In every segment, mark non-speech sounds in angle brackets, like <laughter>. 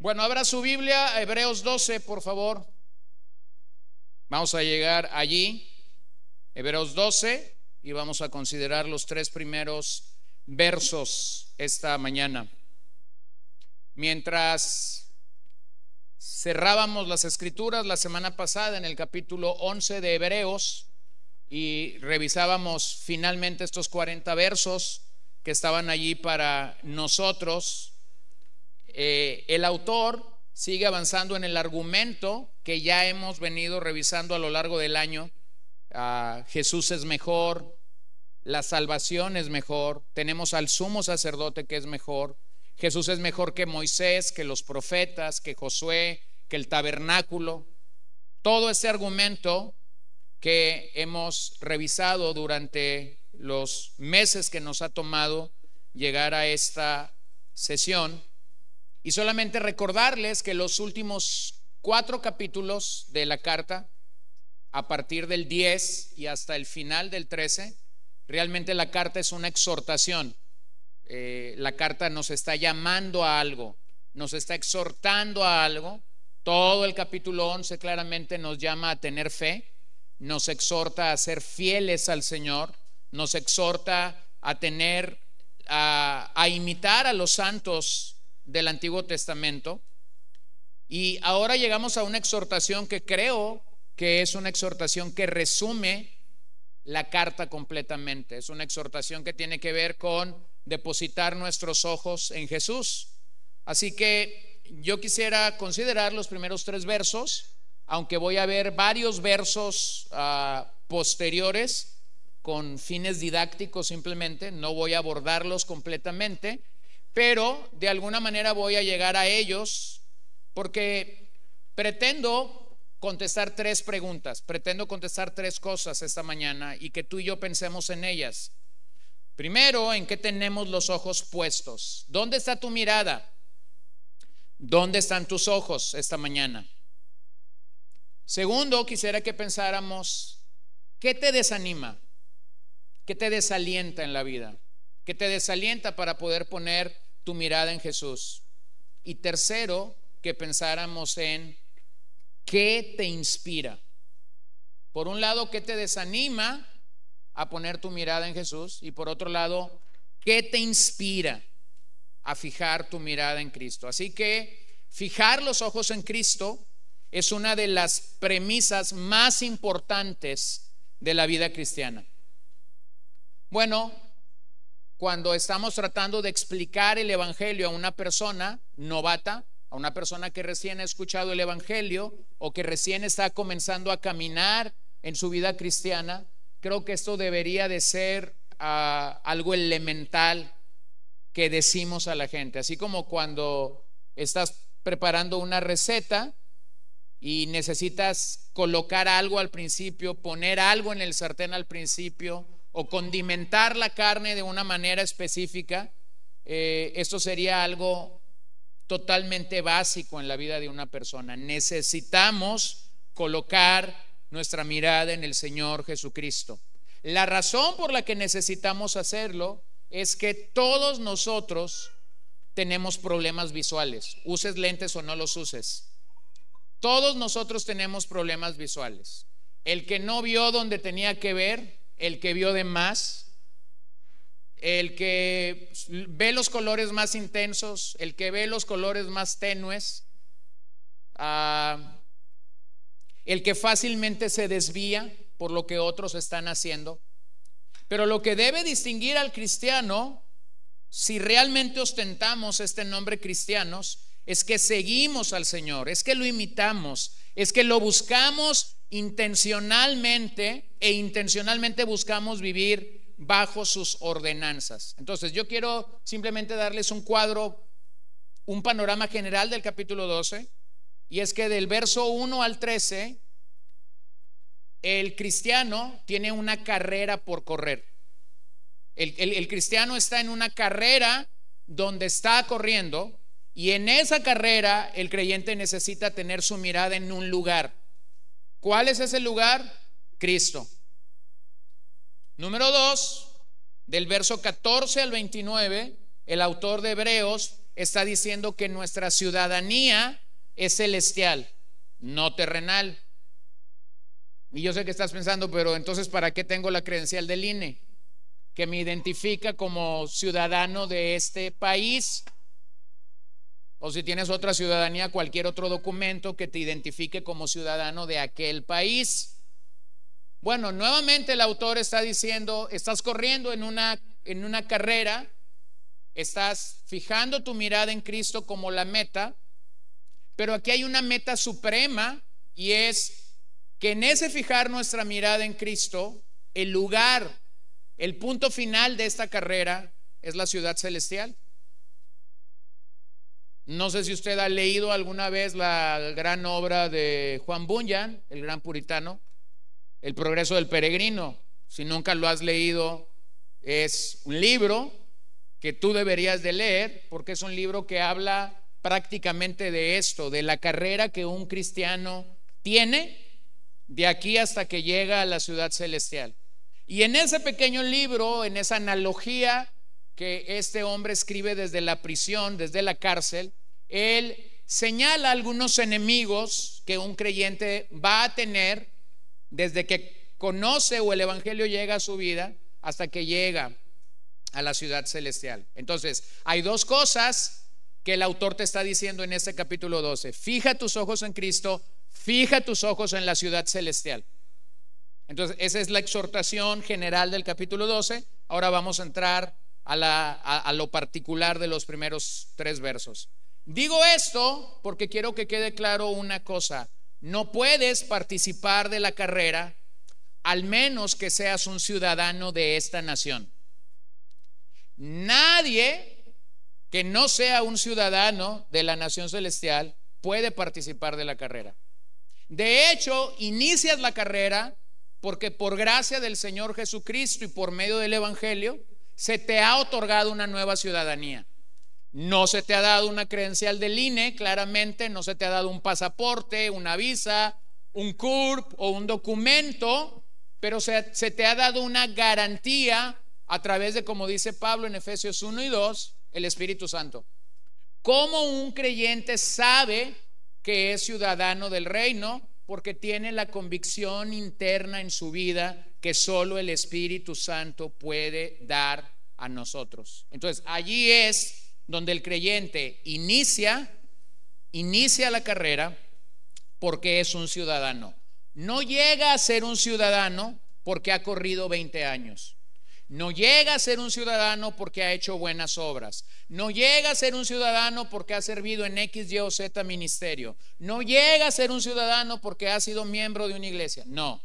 Bueno, abra su Biblia, a Hebreos 12, por favor. Vamos a llegar allí, Hebreos 12, y vamos a considerar los tres primeros versos esta mañana. Mientras cerrábamos las escrituras la semana pasada en el capítulo 11 de Hebreos y revisábamos finalmente estos 40 versos que estaban allí para nosotros, eh, el autor sigue avanzando en el argumento que ya hemos venido revisando a lo largo del año. Ah, Jesús es mejor, la salvación es mejor, tenemos al sumo sacerdote que es mejor, Jesús es mejor que Moisés, que los profetas, que Josué, que el tabernáculo. Todo ese argumento que hemos revisado durante los meses que nos ha tomado llegar a esta sesión y solamente recordarles que los últimos cuatro capítulos de la carta, a partir del 10 y hasta el final del 13, realmente la carta es una exhortación. Eh, la carta nos está llamando a algo, nos está exhortando a algo. Todo el capítulo 11 claramente nos llama a tener fe, nos exhorta a ser fieles al Señor, nos exhorta a tener, a, a imitar a los santos del Antiguo Testamento. Y ahora llegamos a una exhortación que creo que es una exhortación que resume la carta completamente. Es una exhortación que tiene que ver con depositar nuestros ojos en Jesús. Así que yo quisiera considerar los primeros tres versos, aunque voy a ver varios versos ah, posteriores con fines didácticos simplemente, no voy a abordarlos completamente pero de alguna manera voy a llegar a ellos porque pretendo contestar tres preguntas, pretendo contestar tres cosas esta mañana y que tú y yo pensemos en ellas. Primero, ¿en qué tenemos los ojos puestos? ¿Dónde está tu mirada? ¿Dónde están tus ojos esta mañana? Segundo, quisiera que pensáramos, ¿qué te desanima? ¿Qué te desalienta en la vida? Que te desalienta para poder poner tu mirada en Jesús. Y tercero, que pensáramos en qué te inspira. Por un lado, qué te desanima a poner tu mirada en Jesús y por otro lado, qué te inspira a fijar tu mirada en Cristo. Así que fijar los ojos en Cristo es una de las premisas más importantes de la vida cristiana. Bueno, cuando estamos tratando de explicar el Evangelio a una persona novata, a una persona que recién ha escuchado el Evangelio o que recién está comenzando a caminar en su vida cristiana, creo que esto debería de ser ah, algo elemental que decimos a la gente. Así como cuando estás preparando una receta y necesitas colocar algo al principio, poner algo en el sartén al principio, o condimentar la carne de una manera específica, eh, esto sería algo totalmente básico en la vida de una persona. Necesitamos colocar nuestra mirada en el Señor Jesucristo. La razón por la que necesitamos hacerlo es que todos nosotros tenemos problemas visuales, uses lentes o no los uses. Todos nosotros tenemos problemas visuales. El que no vio donde tenía que ver, el que vio de más, el que ve los colores más intensos, el que ve los colores más tenues, ah, el que fácilmente se desvía por lo que otros están haciendo. Pero lo que debe distinguir al cristiano, si realmente ostentamos este nombre cristianos, es que seguimos al Señor, es que lo imitamos, es que lo buscamos intencionalmente e intencionalmente buscamos vivir bajo sus ordenanzas. Entonces, yo quiero simplemente darles un cuadro, un panorama general del capítulo 12, y es que del verso 1 al 13, el cristiano tiene una carrera por correr. El, el cristiano está en una carrera donde está corriendo y en esa carrera el creyente necesita tener su mirada en un lugar. ¿Cuál es ese lugar? Cristo. Número dos, del verso 14 al 29, el autor de Hebreos está diciendo que nuestra ciudadanía es celestial, no terrenal. Y yo sé que estás pensando, pero entonces, ¿para qué tengo la credencial del INE? Que me identifica como ciudadano de este país. O si tienes otra ciudadanía, cualquier otro documento que te identifique como ciudadano de aquel país. Bueno, nuevamente el autor está diciendo, estás corriendo en una, en una carrera, estás fijando tu mirada en Cristo como la meta, pero aquí hay una meta suprema y es que en ese fijar nuestra mirada en Cristo, el lugar, el punto final de esta carrera es la ciudad celestial. No sé si usted ha leído alguna vez la gran obra de Juan Bunyan, el gran puritano, El progreso del peregrino. Si nunca lo has leído, es un libro que tú deberías de leer porque es un libro que habla prácticamente de esto, de la carrera que un cristiano tiene de aquí hasta que llega a la ciudad celestial. Y en ese pequeño libro, en esa analogía que este hombre escribe desde la prisión, desde la cárcel, él señala algunos enemigos que un creyente va a tener desde que conoce o el Evangelio llega a su vida hasta que llega a la ciudad celestial. Entonces, hay dos cosas que el autor te está diciendo en este capítulo 12. Fija tus ojos en Cristo, Fija tus ojos en la ciudad celestial. Entonces, esa es la exhortación general del capítulo 12. Ahora vamos a entrar a, lo particular de los primeros tres versos. Digo esto porque quiero que quede claro una cosa. No puedes participar de la carrera al menos que seas un ciudadano de esta nación. Nadie que no sea un ciudadano de la nación celestial puede participar de la carrera. De hecho, inicias la carrera porque por gracia del Señor Jesucristo y por medio del Evangelio se te ha otorgado una nueva ciudadanía. No se te ha dado una credencial del INE, claramente, no se te ha dado un pasaporte, una visa, un CURP o un documento, pero se, te ha dado una garantía a través de, como dice Pablo en Efesios 1 y 2, el Espíritu Santo. ¿Cómo un creyente sabe que es ciudadano del reino porque tiene la convicción interna en su vida que solo el Espíritu Santo puede dar a nosotros. Entonces, allí es donde el creyente inicia, inicia la carrera porque es un ciudadano. No llega a ser un ciudadano porque ha corrido 20 años. No llega a ser un ciudadano porque ha hecho buenas obras. No llega a ser un ciudadano porque ha servido en X, Y o Z ministerio. No llega a ser un ciudadano porque ha sido miembro de una iglesia. No.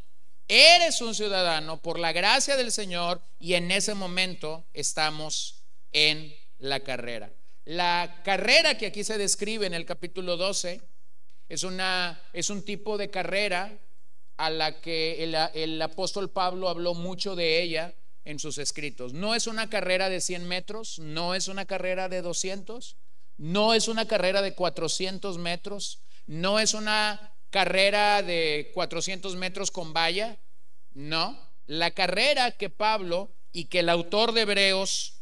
Eres un ciudadano por la gracia del Señor y en ese momento estamos en la carrera. La carrera que aquí se describe en el capítulo 12 es, una, es un tipo de carrera a la que el, el apóstol Pablo habló mucho de ella en sus escritos. No es una carrera de 100 metros, no es una carrera de 200, no es una carrera de 400 metros, no es una carrera de 400 metros con valla, no. La carrera que Pablo y que el autor de Hebreos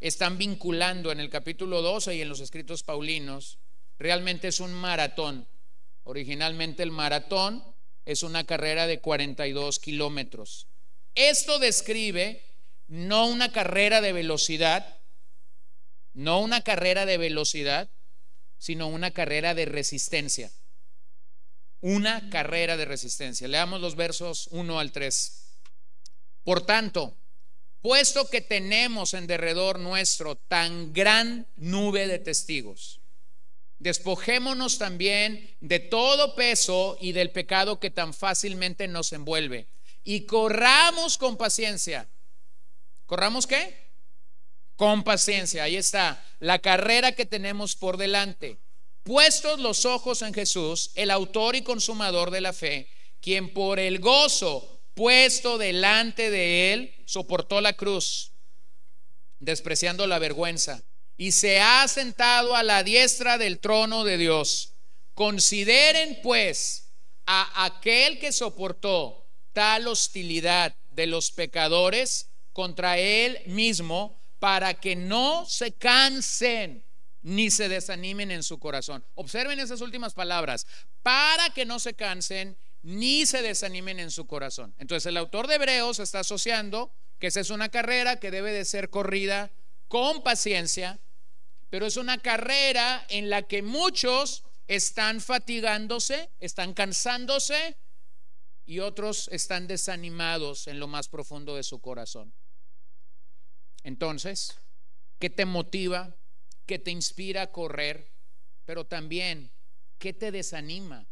están vinculando en el capítulo 12 y en los escritos paulinos, realmente es un maratón. Originalmente el maratón es una carrera de 42 kilómetros. Esto describe no una carrera de velocidad, no una carrera de velocidad, sino una carrera de resistencia. Una carrera de resistencia. Leamos los versos 1 al 3. Por tanto, puesto que tenemos en derredor nuestro tan gran nube de testigos, despojémonos también de todo peso y del pecado que tan fácilmente nos envuelve y corramos con paciencia. ¿Corramos qué? Con paciencia, ahí está, la carrera que tenemos por delante. Puestos los ojos en Jesús, el autor y consumador de la fe, quien por el gozo puesto delante de él soportó la cruz, despreciando la vergüenza, y se ha sentado a la diestra del trono de Dios. Consideren pues a aquel que soportó tal hostilidad de los pecadores contra él mismo para que no se cansen ni se desanimen en su corazón. Observen esas últimas palabras, para que no se cansen ni se desanimen en su corazón. Entonces el autor de Hebreos está asociando que esa es una carrera que debe de ser corrida con paciencia, pero es una carrera en la que muchos están fatigándose, están cansándose y otros están desanimados en lo más profundo de su corazón. Entonces, ¿qué te motiva? ¿Qué te inspira a correr? Pero también, ¿qué te desanima?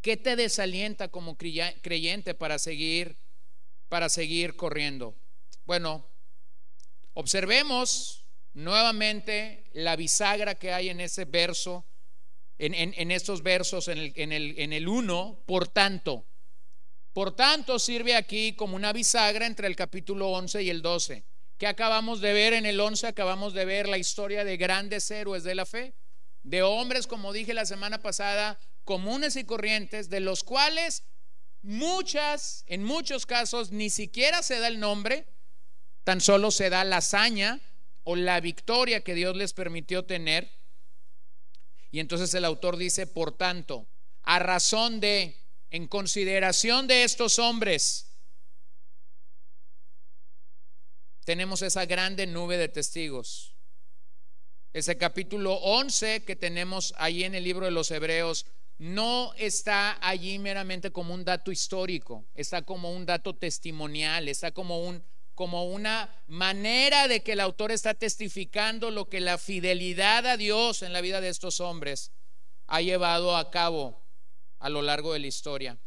¿Qué te desalienta como creyente para seguir para seguir corriendo? Bueno, observemos nuevamente la bisagra que hay en ese verso, en, estos versos, en el, en, el, en el 1, por tanto. Por tanto, sirve aquí como una bisagra entre el capítulo 11 y el 12. que acabamos de ver en el 11? Acabamos de ver la historia de grandes héroes de la fe, de hombres, como dije la semana pasada, comunes y corrientes, de los cuales muchas, en muchos casos, ni siquiera se da el nombre, tan solo se da la hazaña o la victoria que Dios les permitió tener. Y entonces el autor dice, por tanto, a razón de, en consideración de estos hombres, tenemos esa grande nube de testigos. Ese capítulo 11 que tenemos ahí en el libro de los Hebreos no está allí meramente como un dato histórico, está como un dato testimonial, está como un como una manera de que el autor está testificando lo que la fidelidad a Dios en la vida de estos hombres ha llevado a cabo a lo largo de la historia.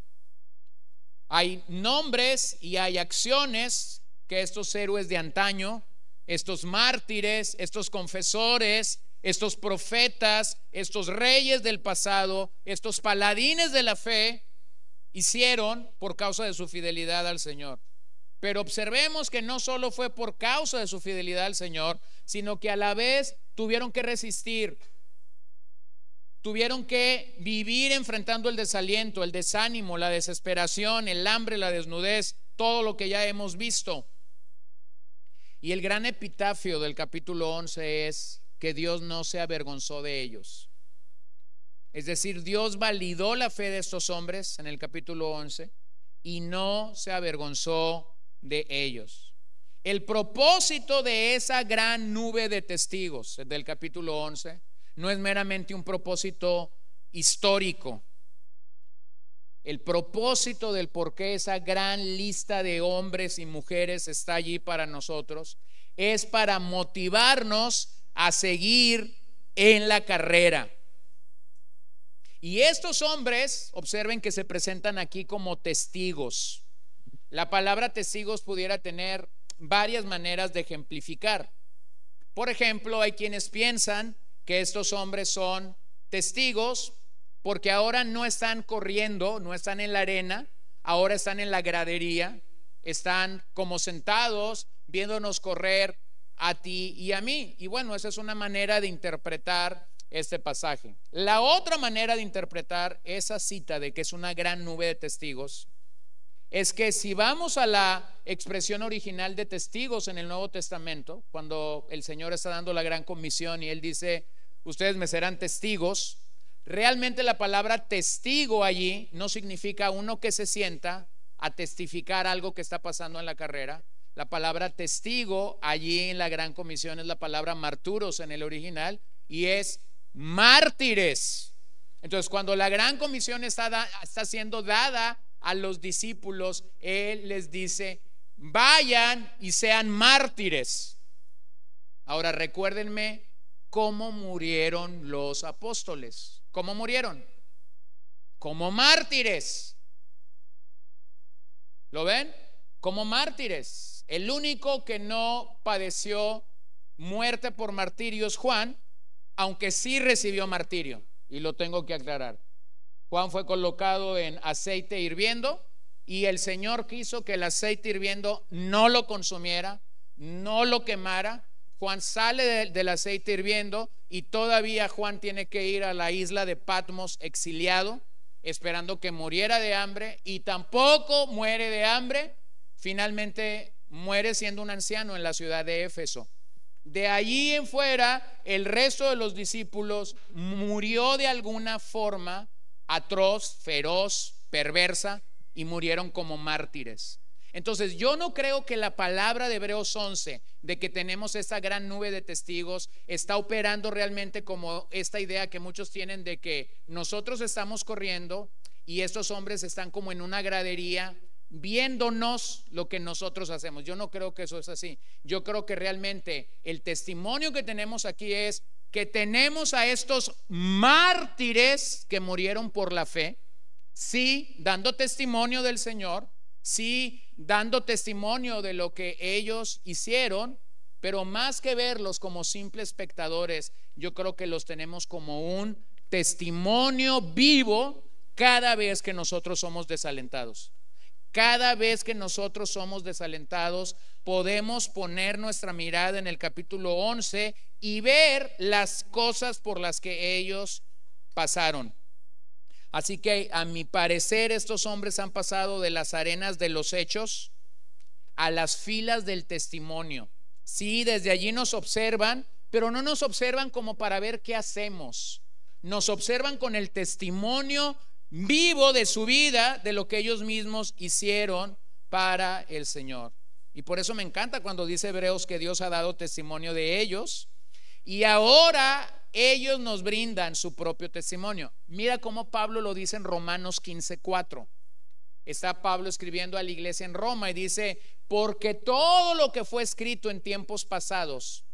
Hay nombres y hay acciones que estos héroes de antaño, estos mártires, estos confesores, estos profetas, estos reyes del pasado, estos paladines de la fe, hicieron por causa de su fidelidad al Señor. Pero observemos que no solo fue por causa de su fidelidad al Señor, sino que a la vez tuvieron que resistir, tuvieron que vivir enfrentando el desaliento, el desánimo, la desesperación, el hambre, la desnudez, todo lo que ya hemos visto. Y el gran epitafio del capítulo 11 es que Dios no se avergonzó de ellos. Es decir, Dios validó la fe de estos hombres en el capítulo 11 y no se avergonzó de ellos. El propósito de esa gran nube de testigos del capítulo 11 no es meramente un propósito histórico. El propósito del por qué esa gran lista de hombres y mujeres está allí para nosotros es para motivarnos a seguir en la carrera. Y estos hombres, observen que se presentan aquí como testigos. La palabra testigos pudiera tener varias maneras de ejemplificar. Por ejemplo, hay quienes piensan que estos hombres son testigos porque ahora no están corriendo, no están en la arena, ahora están en la gradería, están como sentados viéndonos correr a ti y a mí. Y bueno, esa es una manera de interpretar este pasaje. La otra manera de interpretar esa cita de que es una gran nube de testigos es que si vamos a la expresión original de testigos en el Nuevo Testamento, cuando el Señor está dando la gran comisión y Él dice, ustedes me serán testigos, realmente la palabra testigo allí no significa uno que se sienta a testificar algo que está pasando en la carrera. La palabra testigo allí en la gran comisión es la palabra marturos en el original y es mártires. Entonces, cuando la gran comisión está, está siendo dada a los discípulos, Él les dice, vayan y sean mártires. Ahora recuérdenme cómo murieron los apóstoles. ¿Cómo murieron? Como mártires. ¿Lo ven? Como mártires. El único que no padeció muerte por martirio es Juan, aunque sí recibió martirio. Y lo tengo que aclarar. Juan fue colocado en aceite hirviendo y el Señor quiso que el aceite hirviendo no lo consumiera, no lo quemara. Juan sale del aceite hirviendo y todavía Juan tiene que ir a la isla de Patmos exiliado, esperando que muriera de hambre y tampoco muere de hambre. Finalmente muere siendo un anciano en la ciudad de Éfeso. De allí en fuera, el resto de los discípulos murió de alguna forma atroz, feroz, perversa, y murieron como mártires. Entonces, yo no creo que la palabra de Hebreos 11, de que tenemos esta gran nube de testigos, está operando realmente como esta idea que muchos tienen de que nosotros estamos corriendo y estos hombres están como en una gradería viéndonos lo que nosotros hacemos. Yo no creo que eso es así. Yo creo que realmente el testimonio que tenemos aquí es que tenemos a estos mártires que murieron por la fe, sí, dando testimonio del Señor, sí, dando testimonio de lo que ellos hicieron, pero más que verlos como simples espectadores, yo creo que los tenemos como un testimonio vivo cada vez que nosotros somos desalentados. Cada vez que nosotros somos desalentados, podemos poner nuestra mirada en el capítulo 11 y ver las cosas por las que ellos pasaron. Así que a mi parecer estos hombres han pasado de las arenas de los hechos a las filas del testimonio. Sí, desde allí nos observan, pero no nos observan como para ver qué hacemos. Nos observan con el testimonio vivo de su vida, de lo que ellos mismos hicieron para el Señor. Y por eso me encanta cuando dice Hebreos que Dios ha dado testimonio de ellos. Y ahora ellos nos brindan su propio testimonio. Mira cómo Pablo lo dice en Romanos 15:4. Está Pablo escribiendo a la iglesia en Roma y dice, porque todo lo que fue escrito en tiempos pasados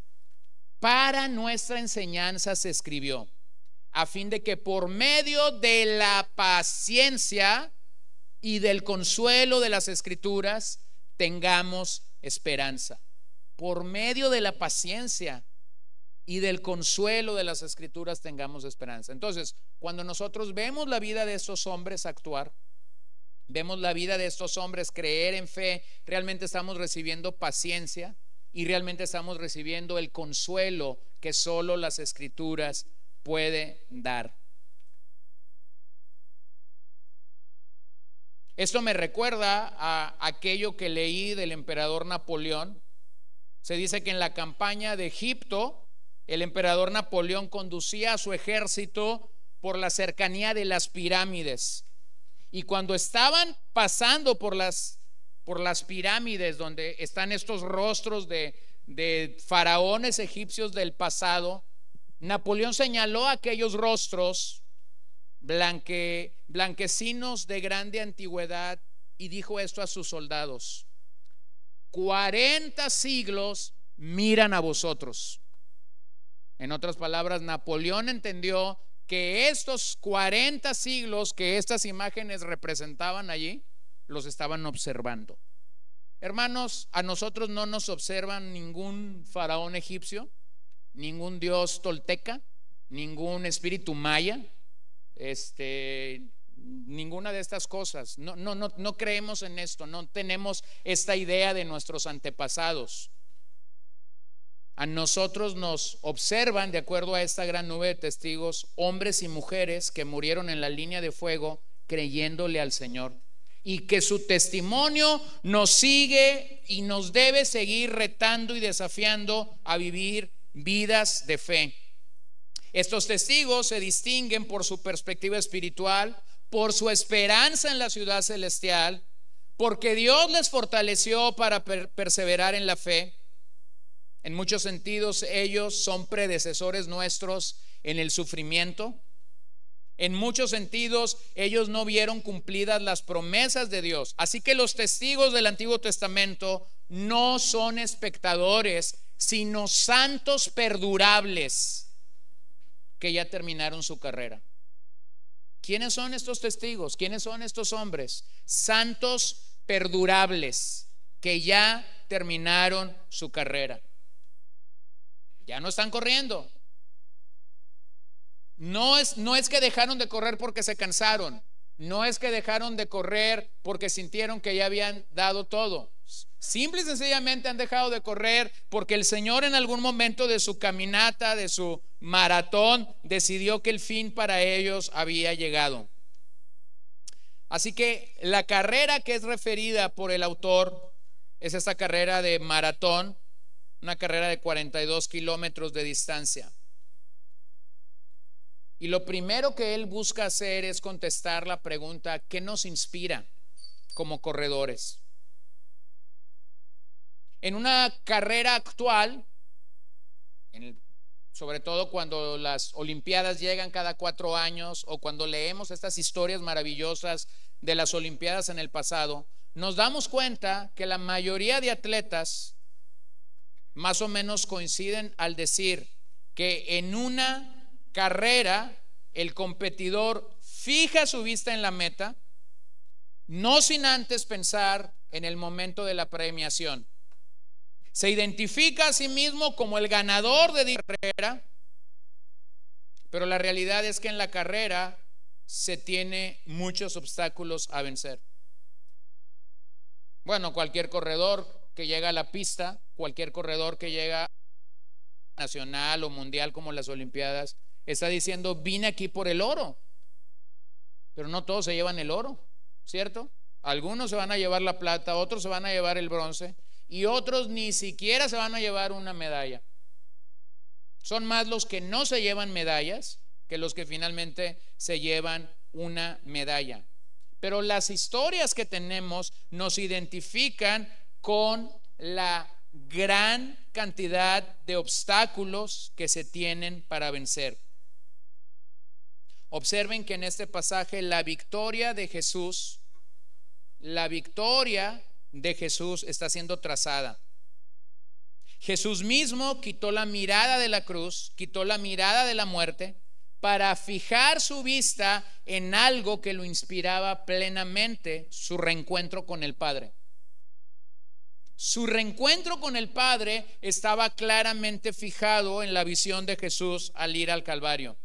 para nuestra enseñanza se escribió, a fin de que por medio de la paciencia y del consuelo de las escrituras tengamos esperanza. Por medio de la paciencia y del consuelo de las escrituras tengamos esperanza. Entonces, cuando nosotros vemos la vida de estos hombres actuar, vemos la vida de estos hombres creer en fe, realmente estamos recibiendo paciencia y realmente estamos recibiendo el consuelo que solo las escrituras puede dar. Esto me recuerda a aquello que leí del emperador Napoleón. Se dice que en la campaña de Egipto, el emperador Napoleón conducía a su ejército por la cercanía de las pirámides. Y cuando estaban pasando por las, por las pirámides donde están estos rostros de, faraones egipcios del pasado, Napoleón señaló aquellos rostros blanque, blanquecinos de grande antigüedad y dijo esto a sus soldados, 40 siglos miran a vosotros. En otras palabras, Napoleón entendió que estos 40 siglos que estas imágenes representaban allí, los estaban observando. Hermanos, a nosotros no nos observan ningún faraón egipcio, ningún dios tolteca, ningún espíritu maya, este, ninguna de estas cosas. No, no, no, no creemos en esto, no tenemos esta idea de nuestros antepasados a nosotros nos observan, de acuerdo a esta gran nube de testigos, hombres y mujeres que murieron en la línea de fuego creyéndole al Señor. Y que su testimonio nos sigue y nos debe seguir retando y desafiando a vivir vidas de fe. Estos testigos se distinguen por su perspectiva espiritual, por su esperanza en la ciudad celestial, porque Dios les fortaleció para perseverar en la fe en muchos sentidos ellos son predecesores nuestros en el sufrimiento. En muchos sentidos ellos no vieron cumplidas las promesas de Dios. Así que los testigos del Antiguo Testamento no son espectadores, sino santos perdurables que ya terminaron su carrera. ¿Quiénes son estos testigos? ¿Quiénes son estos hombres? Santos perdurables que ya terminaron su carrera. Ya no están corriendo. No es, no es que dejaron de correr porque se cansaron. No es que dejaron de correr porque sintieron que ya habían dado todo. Simple y sencillamente han dejado de correr porque el Señor en algún momento de su caminata, de su maratón, decidió que el fin para ellos había llegado. Así que la carrera que es referida por el autor es esta carrera de maratón una carrera de 42 kilómetros de distancia. Y lo primero que él busca hacer es contestar la pregunta, ¿qué nos inspira como corredores? En una carrera actual, sobre todo cuando las Olimpiadas llegan cada cuatro años o cuando leemos estas historias maravillosas de las Olimpiadas en el pasado, nos damos cuenta que la mayoría de atletas más o menos coinciden al decir que en una carrera el competidor fija su vista en la meta, no sin antes pensar en el momento de la premiación. Se identifica a sí mismo como el ganador de la carrera, pero la realidad es que en la carrera se tiene muchos obstáculos a vencer. Bueno, cualquier corredor que llega a la pista, cualquier corredor que llega nacional o mundial como las Olimpiadas, está diciendo, vine aquí por el oro. Pero no todos se llevan el oro, ¿cierto? Algunos se van a llevar la plata, otros se van a llevar el bronce y otros ni siquiera se van a llevar una medalla. Son más los que no se llevan medallas que los que finalmente se llevan una medalla. Pero las historias que tenemos nos identifican con la gran cantidad de obstáculos que se tienen para vencer. Observen que en este pasaje la victoria de Jesús, la victoria de Jesús está siendo trazada. Jesús mismo quitó la mirada de la cruz, quitó la mirada de la muerte para fijar su vista en algo que lo inspiraba plenamente, su reencuentro con el Padre. Su reencuentro con el Padre estaba claramente fijado en la visión de Jesús al ir al Calvario.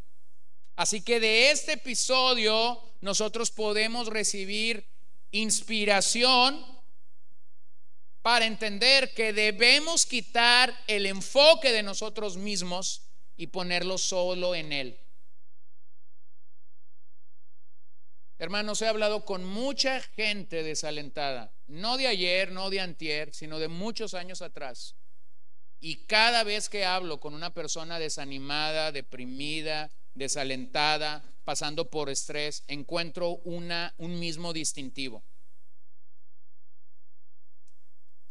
Así que de este episodio nosotros podemos recibir inspiración para entender que debemos quitar el enfoque de nosotros mismos y ponerlo solo en Él. Hermanos, he hablado con mucha gente desalentada, no de ayer, no de antier, sino de muchos años atrás. Y cada vez que hablo con una persona desanimada, deprimida, desalentada, pasando por estrés, encuentro una, un mismo distintivo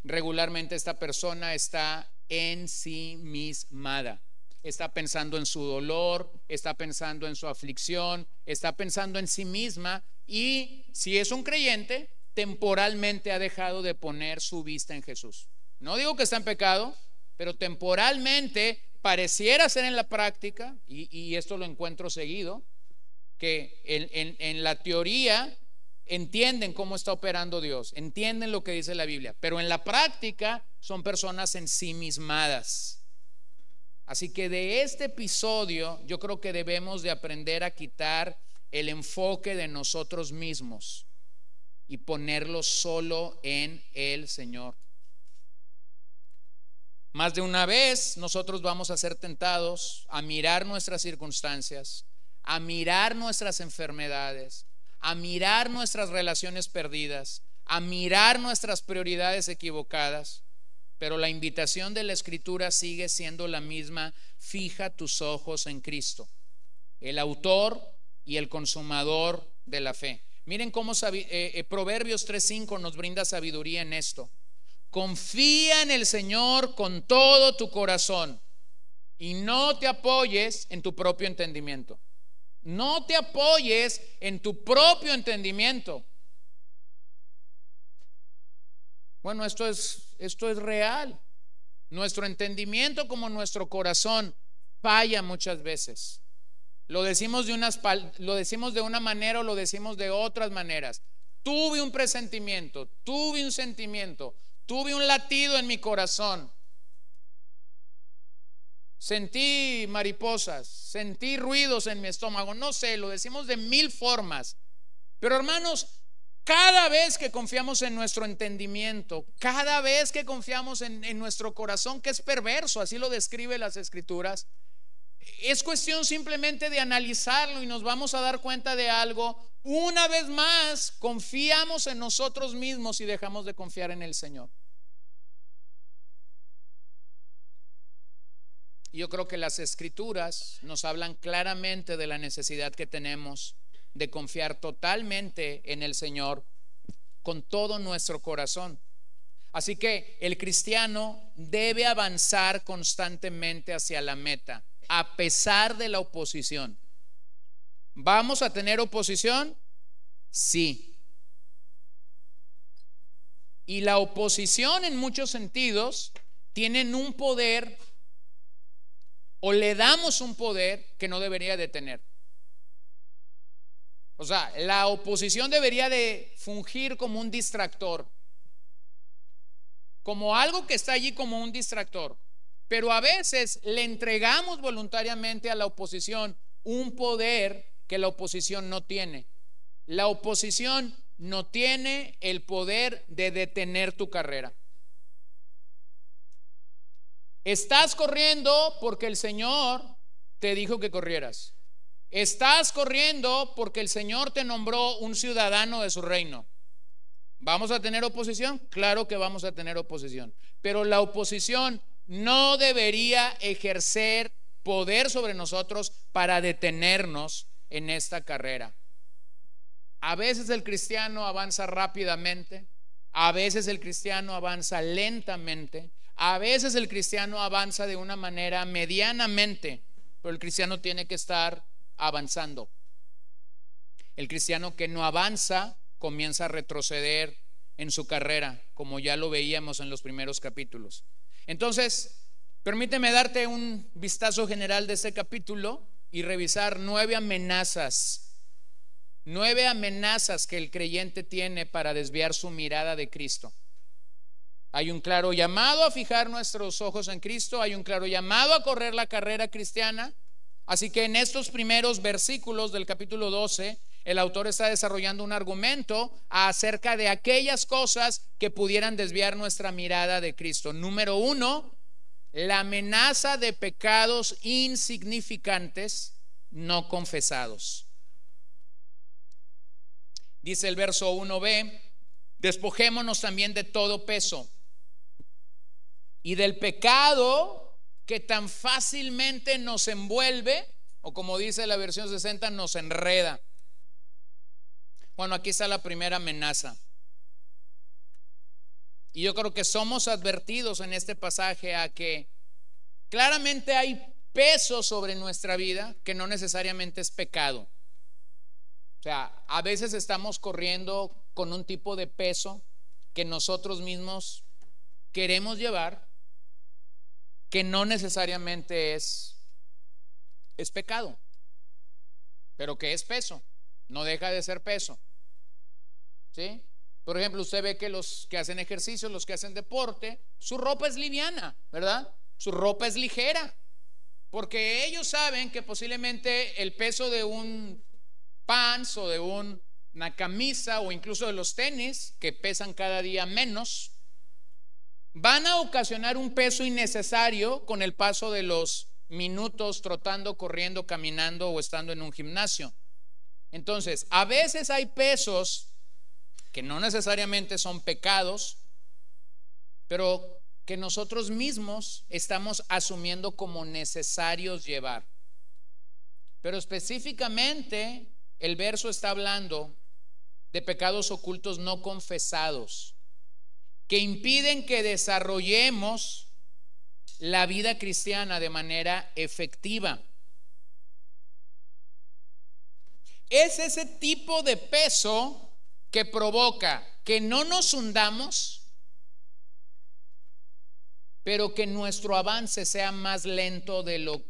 regularmente esta persona está ensimismada. Está pensando en su dolor, está pensando en su aflicción, está pensando en sí misma y si es un creyente, temporalmente ha dejado de poner su vista en Jesús. No digo que está en pecado, pero temporalmente pareciera ser en la práctica, y, esto lo encuentro seguido, que en la teoría entienden cómo está operando Dios, entienden lo que dice la Biblia, pero en la práctica son personas ensimismadas. Así que de este episodio yo creo que debemos de aprender a quitar el enfoque de nosotros mismos y ponerlo solo en el Señor. Más de una vez nosotros vamos a ser tentados a mirar nuestras circunstancias, a mirar nuestras enfermedades, a mirar nuestras relaciones perdidas, a mirar nuestras prioridades equivocadas. Pero la invitación de la escritura sigue siendo la misma. Fija tus ojos en Cristo, el autor y el consumador de la fe. Miren cómo eh, eh, Proverbios 3.5 nos brinda sabiduría en esto. Confía en el Señor con todo tu corazón y no te apoyes en tu propio entendimiento. No te apoyes en tu propio entendimiento. Bueno, esto es, esto es real. Nuestro entendimiento como nuestro corazón falla muchas veces. Lo decimos de, unas, lo decimos de una manera o lo decimos de otras maneras. Tuve un presentimiento, tuve un sentimiento, tuve un latido en mi corazón. Sentí mariposas, sentí ruidos en mi estómago, no sé, lo decimos de mil formas. Pero hermanos, cada vez que confiamos en nuestro entendimiento, cada vez que confiamos en, en, nuestro corazón, que es perverso, así lo describe las escrituras, es cuestión simplemente de analizarlo y nos vamos a dar cuenta de algo. Una vez más, confiamos en nosotros mismos y dejamos de confiar en el Señor. Yo creo que las escrituras nos hablan claramente de la necesidad que tenemos de confiar totalmente en el Señor con todo nuestro corazón. Así que el cristiano debe avanzar constantemente hacia la meta, a pesar de la oposición. ¿Vamos a tener oposición? Sí. Y la oposición en muchos sentidos tienen un poder o le damos un poder que no debería de tener. O sea, la oposición debería de fungir como un distractor, como algo que está allí como un distractor. Pero a veces le entregamos voluntariamente a la oposición un poder que la oposición no tiene. La oposición no tiene el poder de detener tu carrera. Estás corriendo porque el Señor te dijo que corrieras. Estás corriendo porque el Señor te nombró un ciudadano de su reino. ¿Vamos a tener oposición? Claro que vamos a tener oposición. Pero la oposición no debería ejercer poder sobre nosotros para detenernos en esta carrera. A veces el cristiano avanza rápidamente, a veces el cristiano avanza lentamente, a veces el cristiano avanza de una manera medianamente, pero el cristiano tiene que estar avanzando. El cristiano que no avanza comienza a retroceder en su carrera, como ya lo veíamos en los primeros capítulos. Entonces, permíteme darte un vistazo general de este capítulo y revisar nueve amenazas, nueve amenazas que el creyente tiene para desviar su mirada de Cristo. Hay un claro llamado a fijar nuestros ojos en Cristo, hay un claro llamado a correr la carrera cristiana. Así que en estos primeros versículos del capítulo 12, el autor está desarrollando un argumento acerca de aquellas cosas que pudieran desviar nuestra mirada de Cristo. Número uno, la amenaza de pecados insignificantes no confesados. Dice el verso 1b, despojémonos también de todo peso y del pecado que tan fácilmente nos envuelve, o como dice la versión 60, nos enreda. Bueno, aquí está la primera amenaza. Y yo creo que somos advertidos en este pasaje a que claramente hay peso sobre nuestra vida que no necesariamente es pecado. O sea, a veces estamos corriendo con un tipo de peso que nosotros mismos queremos llevar que no necesariamente es, es pecado, pero que es peso, no deja de ser peso. ¿Sí? Por ejemplo, usted ve que los que hacen ejercicio, los que hacen deporte, su ropa es liviana, ¿verdad? Su ropa es ligera, porque ellos saben que posiblemente el peso de un pants o de una camisa o incluso de los tenis, que pesan cada día menos, van a ocasionar un peso innecesario con el paso de los minutos trotando, corriendo, caminando o estando en un gimnasio. Entonces, a veces hay pesos que no necesariamente son pecados, pero que nosotros mismos estamos asumiendo como necesarios llevar. Pero específicamente el verso está hablando de pecados ocultos no confesados que impiden que desarrollemos la vida cristiana de manera efectiva. Es ese tipo de peso que provoca que no nos hundamos, pero que nuestro avance sea más lento de lo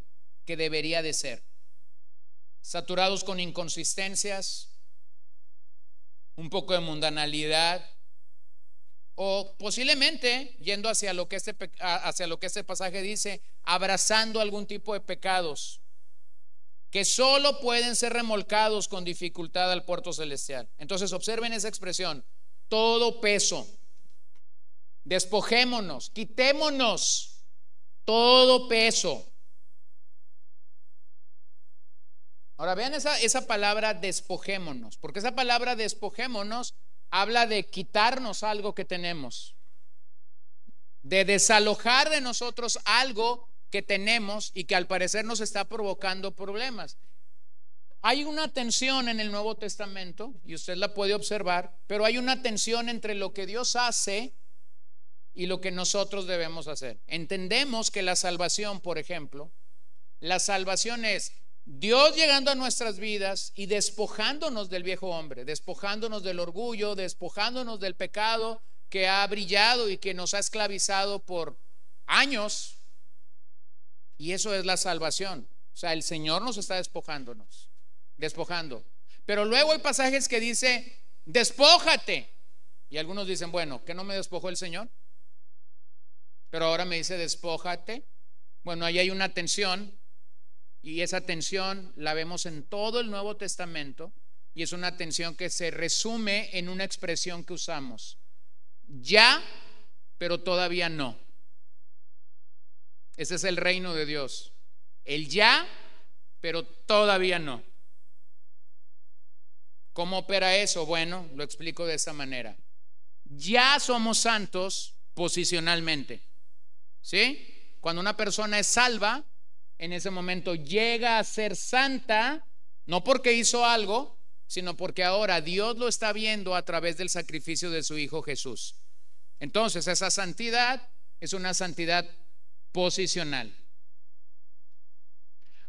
que debería de ser. Saturados con inconsistencias, un poco de mundanalidad, o posiblemente, yendo hacia lo que este, hacia lo que este pasaje dice, abrazando algún tipo de pecados que solo pueden ser remolcados con dificultad al puerto celestial. Entonces observen esa expresión, todo peso. Despojémonos, quitémonos todo peso. Ahora vean esa, esa palabra despojémonos, porque esa palabra despojémonos habla de quitarnos algo que tenemos, de desalojar de nosotros algo que tenemos y que al parecer nos está provocando problemas. Hay una tensión en el Nuevo Testamento, y usted la puede observar, pero hay una tensión entre lo que Dios hace y lo que nosotros debemos hacer. Entendemos que la salvación, por ejemplo, la salvación es Dios llegando a nuestras vidas y despojándonos del viejo hombre, despojándonos del orgullo, despojándonos del pecado que ha brillado y que nos ha esclavizado por años. Y eso es la salvación. O sea, el Señor nos está despojándonos, despojando. Pero luego hay pasajes que dice, despójate. Y algunos dicen, bueno, ¿que no me despojó el Señor? Pero ahora me dice, despójate. Bueno, ahí hay una tensión y esa tensión la vemos en todo el Nuevo Testamento y es una tensión que se resume en una expresión que usamos. Ya, pero todavía no. Ese es el reino de Dios. El ya, pero todavía no. ¿Cómo opera eso? Bueno, lo explico de esta manera. Ya somos santos posicionalmente. ¿Sí? Cuando una persona es salva, en ese momento llega a ser santa, no porque hizo algo, sino porque ahora Dios lo está viendo a través del sacrificio de su Hijo Jesús. Entonces, esa santidad es una santidad posicional.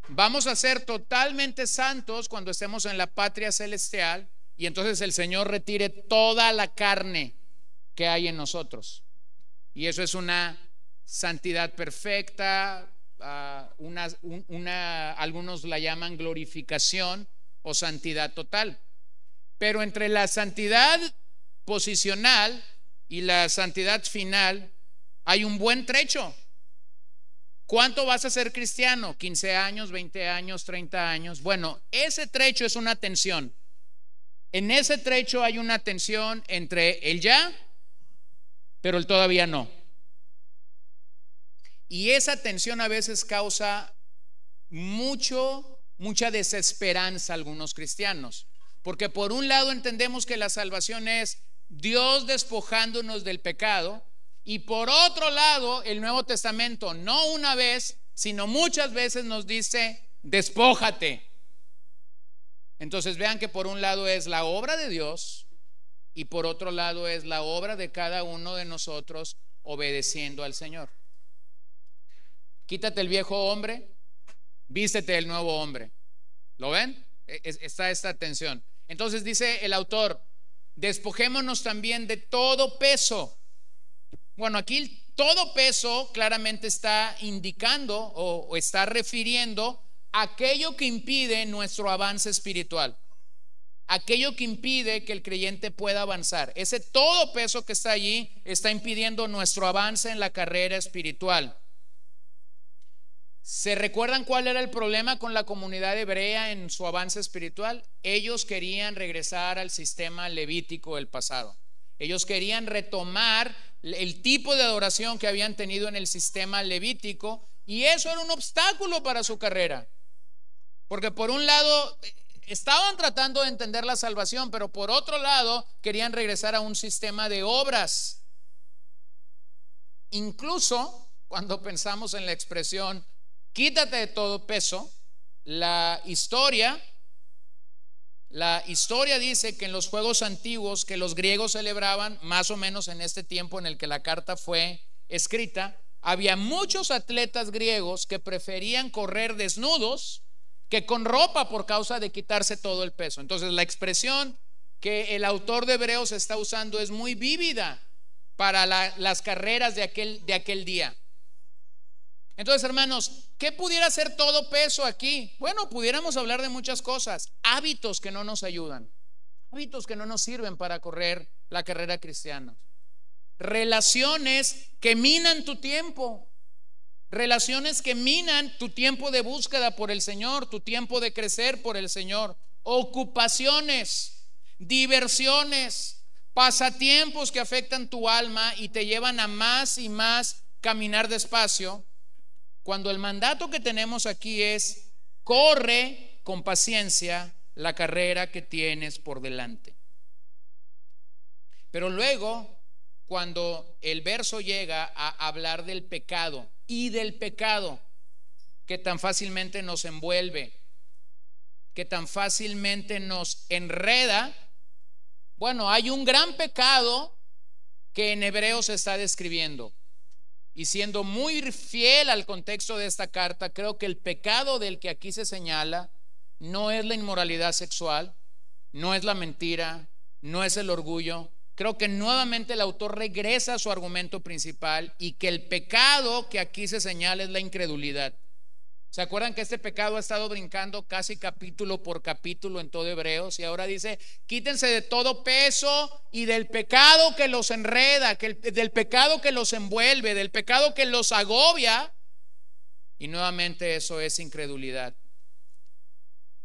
Vamos a ser totalmente santos cuando estemos en la patria celestial y entonces el Señor retire toda la carne que hay en nosotros. Y eso es una santidad perfecta, una, algunos la llaman glorificación o santidad total. Pero entre la santidad posicional y la santidad final hay un buen trecho. ¿Cuánto vas a ser cristiano? ¿15 años, 20 años, 30 años? Bueno, ese trecho es una tensión. En ese trecho hay una tensión entre el ya, pero el todavía no. Y esa tensión a veces causa mucho, mucha desesperanza a algunos cristianos. Porque por un lado entendemos que la salvación es Dios despojándonos del pecado. Y por otro lado, el Nuevo Testamento, no una vez, sino muchas veces nos dice, despójate. Entonces vean que por un lado es la obra de Dios y por otro lado es la obra de cada uno de nosotros obedeciendo al Señor. Quítate el viejo hombre, vístete el nuevo hombre. ¿Lo ven? E, está esta tensión. Entonces dice el autor, despojémonos también de todo peso. Bueno, aquí todo peso claramente está indicando o, o está refiriendo aquello que impide nuestro avance espiritual aquello que impide que el creyente pueda avanzar. Ese todo peso que está allí está impidiendo nuestro avance en la carrera espiritual. ¿Se recuerdan cuál era el problema con la comunidad hebrea en su avance espiritual? Ellos querían regresar al sistema levítico del pasado. Ellos querían retomar el tipo de adoración que habían tenido en el sistema levítico y eso era un obstáculo para su carrera. Porque por un lado estaban tratando de entender la salvación, pero por otro lado querían regresar a un sistema de obras. Incluso cuando pensamos en la expresión quítate de todo peso. La historia, la historia dice que en los juegos antiguos que los griegos celebraban, más o menos en este tiempo en el que la carta fue escrita, había muchos atletas griegos que preferían correr desnudos que con ropa por causa de quitarse todo el peso. Entonces la expresión que el autor de Hebreos está usando es muy vívida para las carreras de aquel, de aquel día. Entonces, hermanos, ¿qué pudiera ser todo peso aquí? Bueno, pudiéramos hablar de muchas cosas. Hábitos que no nos ayudan. Hábitos que no nos sirven para correr la carrera cristiana. Relaciones que minan tu tiempo. Relaciones que minan tu tiempo de búsqueda por el Señor, tu tiempo de crecer por el Señor. Ocupaciones, diversiones, pasatiempos que afectan tu alma y te llevan a más y más caminar despacio cuando el mandato que tenemos aquí es, corre con paciencia la carrera que tienes por delante. Pero luego, cuando el verso llega a hablar del pecado y del pecado, que tan fácilmente nos envuelve, que tan fácilmente nos enreda. Bueno, hay un gran pecado que en hebreo se está describiendo. Y siendo muy fiel al contexto de esta carta, creo que el pecado del que aquí se señala no es la inmoralidad sexual, no es la mentira, no es el orgullo. Creo que nuevamente el autor regresa a su argumento principal y que el pecado que aquí se señala es la incredulidad. ¿Se acuerdan que este pecado ha estado brincando casi capítulo por capítulo en todo Hebreos? Y ahora dice, quítense de todo peso y del pecado que los enreda, que del pecado que los envuelve, del pecado que los agobia. Y nuevamente eso es incredulidad.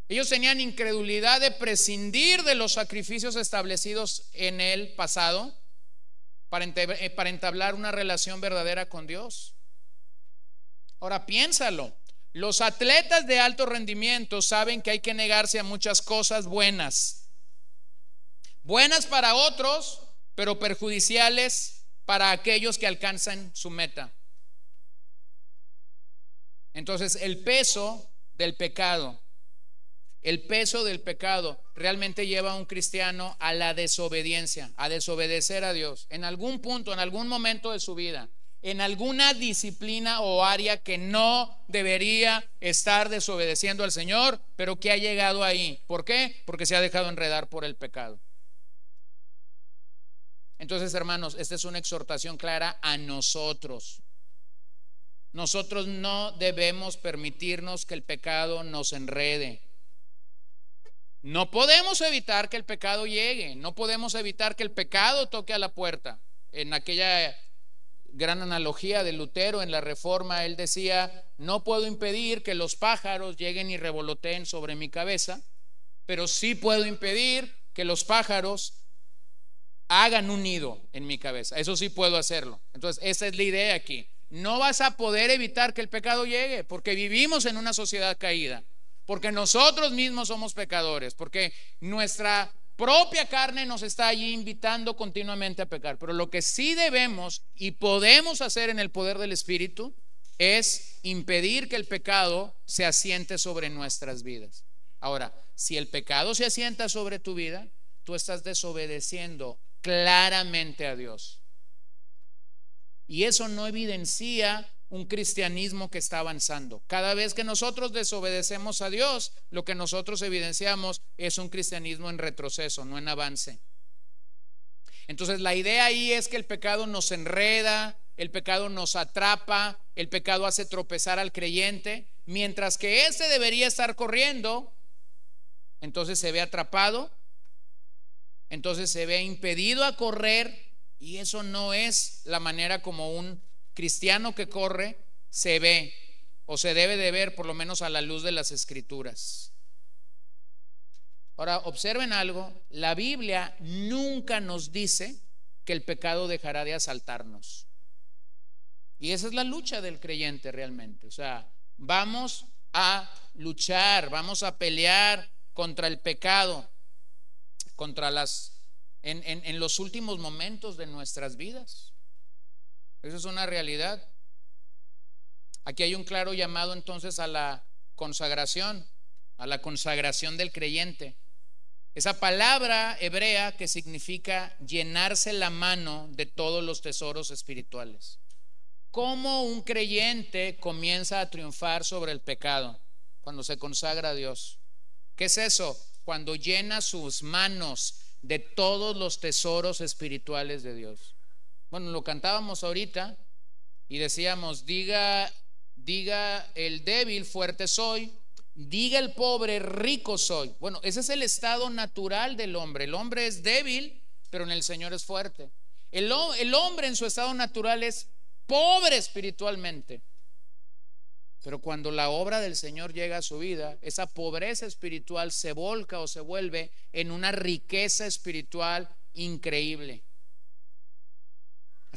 Ellos tenían incredulidad de prescindir de los sacrificios establecidos en el pasado para eh, entablar una relación verdadera con Dios. Ahora piénsalo. Los atletas de alto rendimiento saben que hay que negarse a muchas cosas buenas. Buenas para otros, pero perjudiciales para aquellos que alcanzan su meta. Entonces, el peso del pecado, el peso del pecado realmente lleva a un cristiano a la desobediencia, a desobedecer a Dios en algún punto, en algún momento de su vida en alguna disciplina o área que no debería estar desobedeciendo al Señor, pero que ha llegado ahí. ¿Por qué? Porque se ha dejado enredar por el pecado. Entonces, hermanos, esta es una exhortación clara a nosotros. Nosotros no debemos permitirnos que el pecado nos enrede. No podemos evitar que el pecado llegue, no podemos evitar que el pecado toque a la puerta. En aquella gran analogía de Lutero en la Reforma, él decía, no puedo impedir que los pájaros lleguen y revoloteen sobre mi cabeza, pero sí puedo impedir que los pájaros hagan un nido en mi cabeza. Eso sí puedo hacerlo. Entonces, esa es la idea aquí. No vas a poder evitar que el pecado llegue, porque vivimos en una sociedad caída, porque nosotros mismos somos pecadores, porque nuestra propia carne nos está allí invitando continuamente a pecar. Pero lo que sí debemos y podemos hacer en el poder del Espíritu es impedir que el pecado se asiente sobre nuestras vidas. Ahora, si el pecado se asienta sobre tu vida, tú estás desobedeciendo claramente a Dios. Y eso no evidencia un cristianismo que está avanzando. Cada vez que nosotros desobedecemos a Dios, lo que nosotros evidenciamos es un cristianismo en retroceso, no en avance. Entonces la idea ahí es que el pecado nos enreda, el pecado nos atrapa, el pecado hace tropezar al creyente, mientras que ese debería estar corriendo, entonces se ve atrapado, entonces se ve impedido a correr y eso no es la manera como un cristiano que corre se ve o se debe de ver por lo menos a la luz de las escrituras. Ahora, observen algo, la Biblia nunca nos dice que el pecado dejará de asaltarnos. Y esa es la lucha del creyente realmente. O sea, vamos a luchar, vamos a pelear contra el pecado, contra las, en, en los últimos momentos de nuestras vidas. Eso es una realidad. Aquí hay un claro llamado entonces a la consagración, a la consagración del creyente. Esa palabra hebrea que significa llenarse la mano de todos los tesoros espirituales. ¿Cómo un creyente comienza a triunfar sobre el pecado cuando se consagra a Dios? ¿Qué es eso? Cuando llena sus manos de todos los tesoros espirituales de Dios. Bueno, lo cantábamos ahorita y decíamos, diga, diga el débil, fuerte soy, diga el pobre, rico soy. Bueno, ese es el estado natural del hombre. El hombre es débil, pero en el Señor es fuerte. El, el hombre en su estado natural es pobre espiritualmente. Pero cuando la obra del Señor llega a su vida, esa pobreza espiritual se volca o se vuelve en una riqueza espiritual increíble.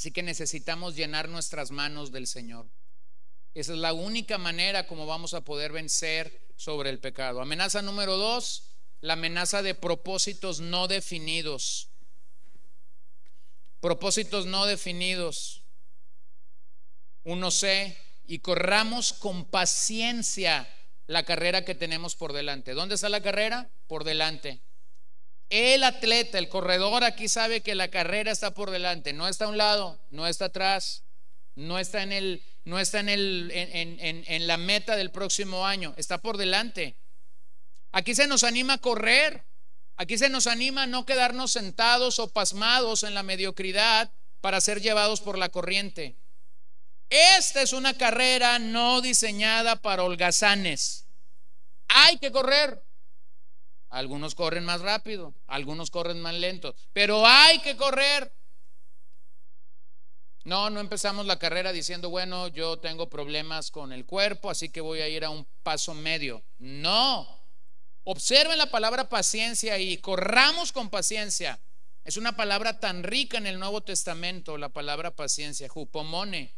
Así que necesitamos llenar nuestras manos del Señor. Esa es la única manera como vamos a poder vencer sobre el pecado. Amenaza número dos, la amenaza de propósitos no definidos. Propósitos no definidos. 1C y corramos con paciencia la carrera que tenemos por delante. ¿Dónde está la carrera? Por delante. El atleta, el corredor aquí sabe que la carrera está por delante, no está a un lado, no está atrás, no está en el, no está en, el, en, en la meta del próximo año, está por delante. Aquí se nos anima a correr, aquí se nos anima a no quedarnos sentados o pasmados en la mediocridad para ser llevados por la corriente. Esta es una carrera no diseñada para holgazanes. Hay que correr. Algunos corren más rápido, algunos corren más lento, pero hay que correr. No, no empezamos la carrera diciendo, bueno, yo tengo problemas con el cuerpo, así que voy a ir a un paso medio. No. Observen la palabra paciencia y corramos con paciencia. Es una palabra tan rica en el Nuevo Testamento, la palabra paciencia, jupomone.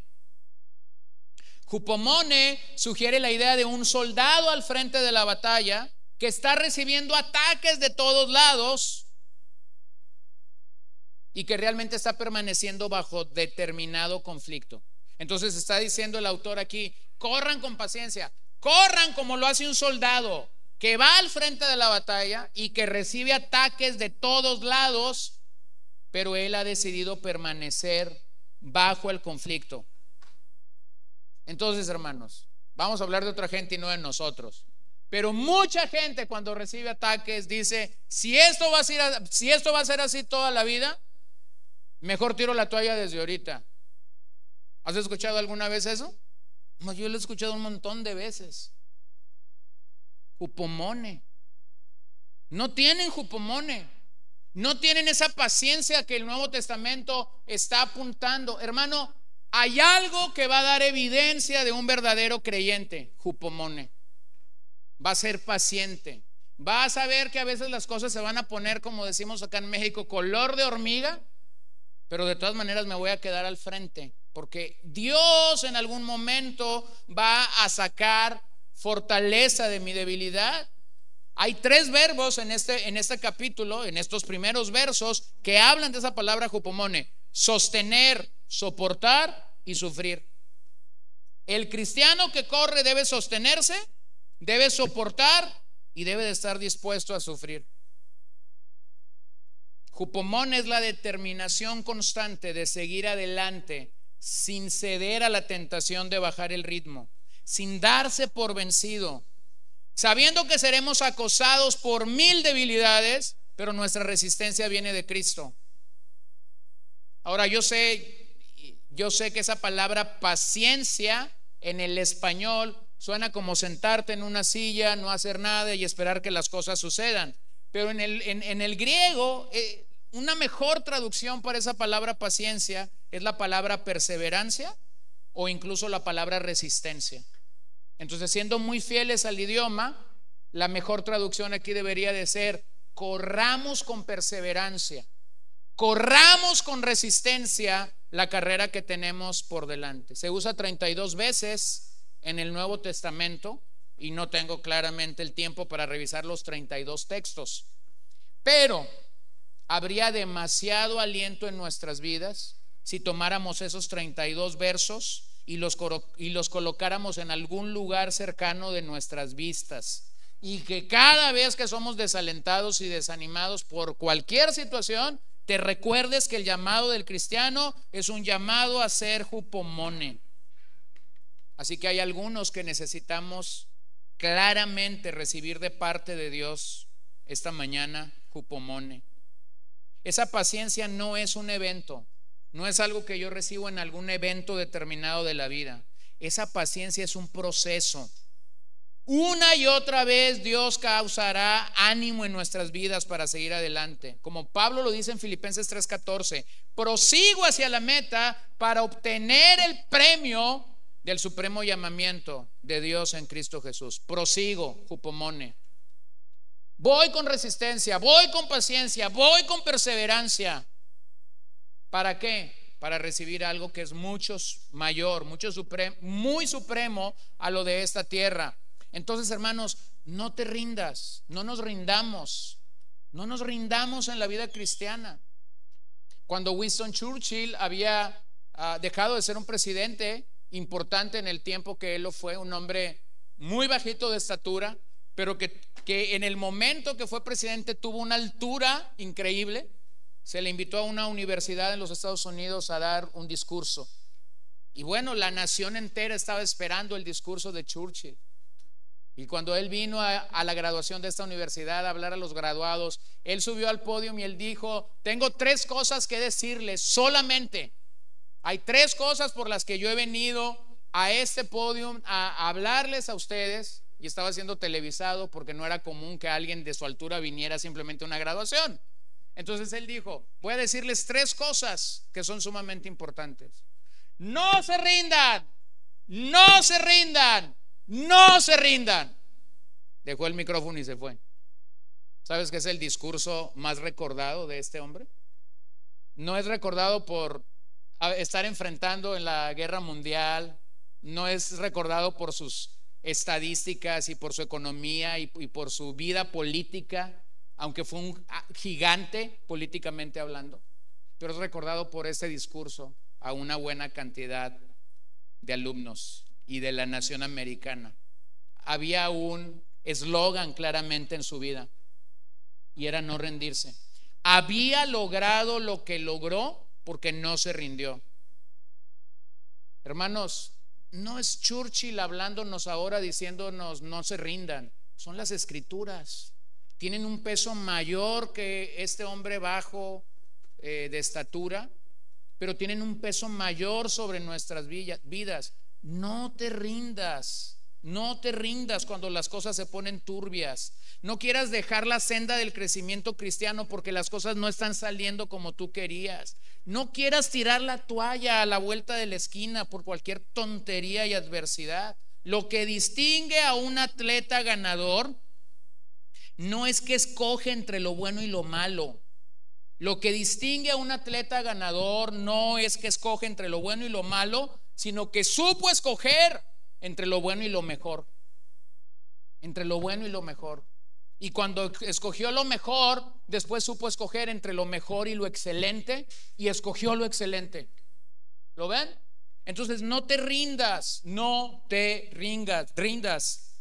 Jupomone sugiere la idea de un soldado al frente de la batalla que está recibiendo ataques de todos lados y que realmente está permaneciendo bajo determinado conflicto. Entonces está diciendo el autor aquí, corran con paciencia, corran como lo hace un soldado que va al frente de la batalla y que recibe ataques de todos lados, pero él ha decidido permanecer bajo el conflicto. Entonces, hermanos, vamos a hablar de otra gente y no de nosotros. Pero mucha gente cuando recibe ataques dice, si esto va a ser, si esto va a ser así toda la vida, mejor tiro la toalla desde ahorita. ¿Has escuchado alguna vez eso? yo lo he escuchado un montón de veces. Jupomone. No tienen jupomone. No tienen esa paciencia que el Nuevo Testamento está apuntando. Hermano, hay algo que va a dar evidencia de un verdadero creyente, Jupomone. Va a ser paciente. Va a saber que a veces las cosas se van a poner, como decimos acá en México, color de hormiga, pero de todas maneras me voy a quedar al frente, porque Dios en algún momento va a sacar fortaleza de mi debilidad. Hay tres verbos en este, en este capítulo, en estos primeros versos, que hablan de esa palabra jupomone. Sostener, soportar y sufrir. El cristiano que corre debe sostenerse, debe soportar y debe de estar dispuesto a sufrir. Jupomón es la determinación constante de seguir adelante sin ceder a la tentación de bajar el ritmo, sin darse por vencido, sabiendo que seremos acosados por mil debilidades, pero nuestra resistencia viene de Cristo. Ahora yo sé, yo sé que esa palabra paciencia en el español suena como sentarte en una silla, no hacer nada y esperar que las cosas sucedan. Pero en el, en, el griego, eh, una mejor traducción para esa palabra paciencia es la palabra perseverancia o incluso la palabra resistencia. Entonces, siendo muy fieles al idioma, la mejor traducción aquí debería de ser, corramos con perseverancia corramos con resistencia la carrera que tenemos por delante. Se usa 32 veces en el Nuevo Testamento y no tengo claramente el tiempo para revisar los 32 textos. Pero habría demasiado aliento en nuestras vidas si tomáramos esos 32 versos y los, y los colocáramos en algún lugar cercano de nuestras vistas. Y que cada vez que somos desalentados y desanimados por cualquier situación, te recuerdes que el llamado del cristiano es un llamado a ser jupomone. Así que hay algunos que necesitamos claramente recibir de parte de Dios esta mañana jupomone. Esa paciencia no es un evento, no es algo que yo recibo en algún evento determinado de la vida. Esa paciencia es un proceso una y otra vez Dios causará ánimo en nuestras vidas para seguir adelante. Como Pablo lo dice en Filipenses 3:14, prosigo hacia la meta para obtener el premio del supremo llamamiento de Dios en Cristo Jesús. Prosigo, Jupomone. Voy con resistencia, voy con paciencia, voy con perseverancia. ¿Para qué? Para recibir algo que es mucho mayor, mucho supremo, muy supremo a lo de esta tierra. Entonces, hermanos, no te rindas, no nos rindamos, no nos rindamos en la vida cristiana. Cuando Winston Churchill había ah, dejado de ser un presidente, importante en el tiempo que él lo fue, un hombre muy bajito de estatura, pero que, que en el momento que fue presidente tuvo una altura increíble. Se le invitó a una universidad en los Estados Unidos a dar un discurso. Y bueno, la nación entera estaba esperando el discurso de Churchill. Y cuando él vino a, la graduación de esta universidad a hablar a los graduados, él subió al podio y él dijo, tengo tres cosas que decirles solamente. Hay tres cosas por las que yo he venido a este podio a, hablarles a ustedes. Y estaba siendo televisado porque no era común que alguien de su altura viniera simplemente a una graduación. Entonces él dijo, voy a decirles tres cosas que son sumamente importantes. No se rindan, no se rindan no se rindan. Dejó el micrófono y se fue. ¿Sabes qué es el discurso más recordado de este hombre? No es recordado por estar enfrentando en la guerra mundial, no es recordado por sus estadísticas y por su economía y, por su vida política, aunque fue un gigante políticamente hablando, pero es recordado por ese discurso a una buena cantidad de alumnos y de la nación americana. Había un eslogan claramente en su vida y era no rendirse. Había logrado lo que logró porque no se rindió. Hermanos, no es Churchill hablándonos ahora diciéndonos no se rindan, son las escrituras. Tienen un peso mayor que este hombre bajo eh, de estatura, pero tienen un peso mayor sobre nuestras vidas. No te rindas. No te rindas cuando las cosas se ponen turbias. No quieras dejar la senda del crecimiento cristiano porque las cosas no están saliendo como tú querías. No quieras tirar la toalla a la vuelta de la esquina por cualquier tontería y adversidad. Lo que distingue a un atleta ganador no es que escoge entre lo bueno y lo malo. Lo que distingue a un atleta ganador no es que escoge entre lo bueno y lo malo, sino que supo escoger entre lo bueno y lo mejor. Entre lo bueno y lo mejor. Y cuando escogió lo mejor, después supo escoger entre lo mejor y lo excelente y escogió lo excelente. ¿Lo ven? Entonces no te rindas, no te rindas, rindas.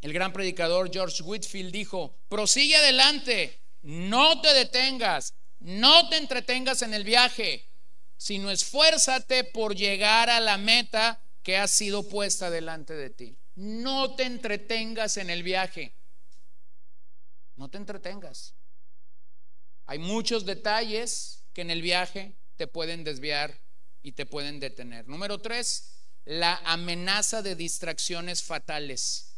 El gran predicador George Whitfield dijo, prosigue adelante, no te detengas, no te entretengas en el viaje, sino esfuérzate por llegar a la meta que ha sido puesta delante de ti. No te entretengas en el viaje. No te entretengas. Hay muchos detalles que en el viaje te pueden desviar y te pueden detener. Número tres, la amenaza de distracciones fatales.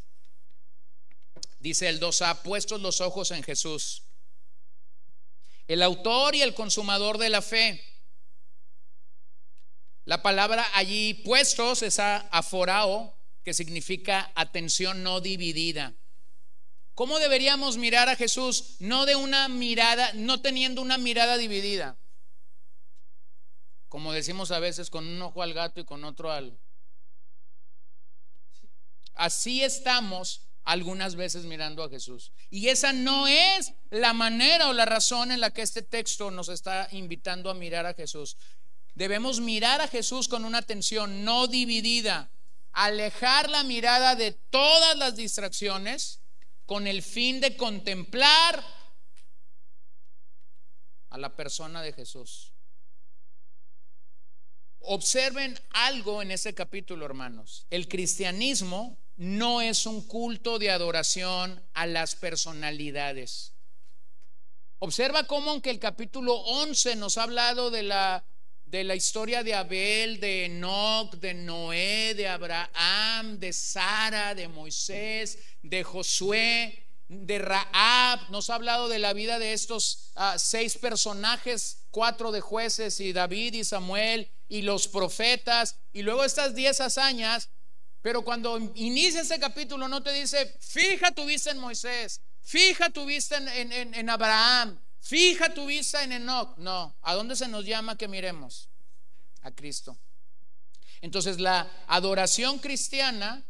Dice el 2A, puestos los ojos en Jesús, el autor y el consumador de la fe la palabra allí puestos es aforao, que significa atención no dividida. ¿Cómo deberíamos mirar a Jesús? No de una mirada, no teniendo una mirada dividida. Como decimos a veces, con un ojo al gato y con otro al... Así estamos algunas veces mirando a Jesús. Y esa no es la manera o la razón en la que este texto nos está invitando a mirar a Jesús. Debemos mirar a Jesús con una atención no dividida, alejar la mirada de todas las distracciones con el fin de contemplar a la persona de Jesús. Observen algo en este capítulo, hermanos. El cristianismo no es un culto de adoración a las personalidades. Observa cómo aunque el capítulo 11 nos ha hablado de la de la historia de Abel, de Enoch, de Noé, de Abraham, de Sara, de Moisés, de Josué, de Raab. Nos ha hablado de la vida de estos ah, seis personajes, cuatro de jueces y David y Samuel y los profetas, y luego estas diez hazañas. Pero cuando inicia ese capítulo no te dice, fija tu vista en Moisés, fija tu vista en, en Abraham, Fija tu vista en Enoch. No, ¿a dónde se nos llama que miremos? A Cristo. Entonces la adoración cristiana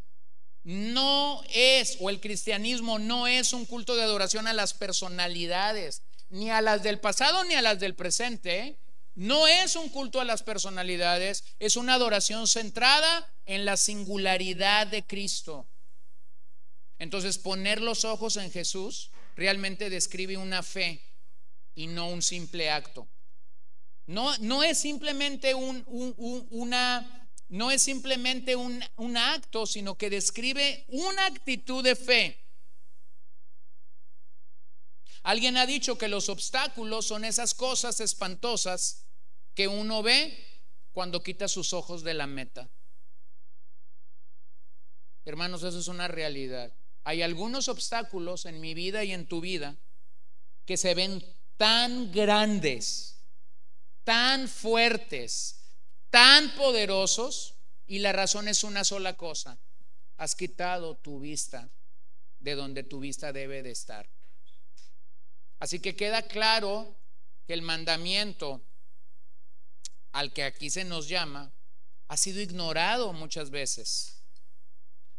no es, o el cristianismo no es un culto de adoración a las personalidades, ni a las del pasado ni a las del presente. no es un culto a las personalidades, es una adoración centrada en la singularidad de Cristo. Entonces, poner los ojos en Jesús realmente describe una fe y no un simple acto. No, no es simplemente un, una, no es simplemente un, un acto, sino que describe una actitud de fe. Alguien ha dicho que los obstáculos son esas cosas espantosas que uno ve cuando quita sus ojos de la meta. Hermanos, eso es una realidad. Hay algunos obstáculos en mi vida y en tu vida que se ven tan grandes, tan fuertes, tan poderosos, y la razón es una sola cosa. Has quitado tu vista de donde tu vista debe de estar. Así que queda claro que el mandamiento al que aquí se nos llama ha sido ignorado muchas veces.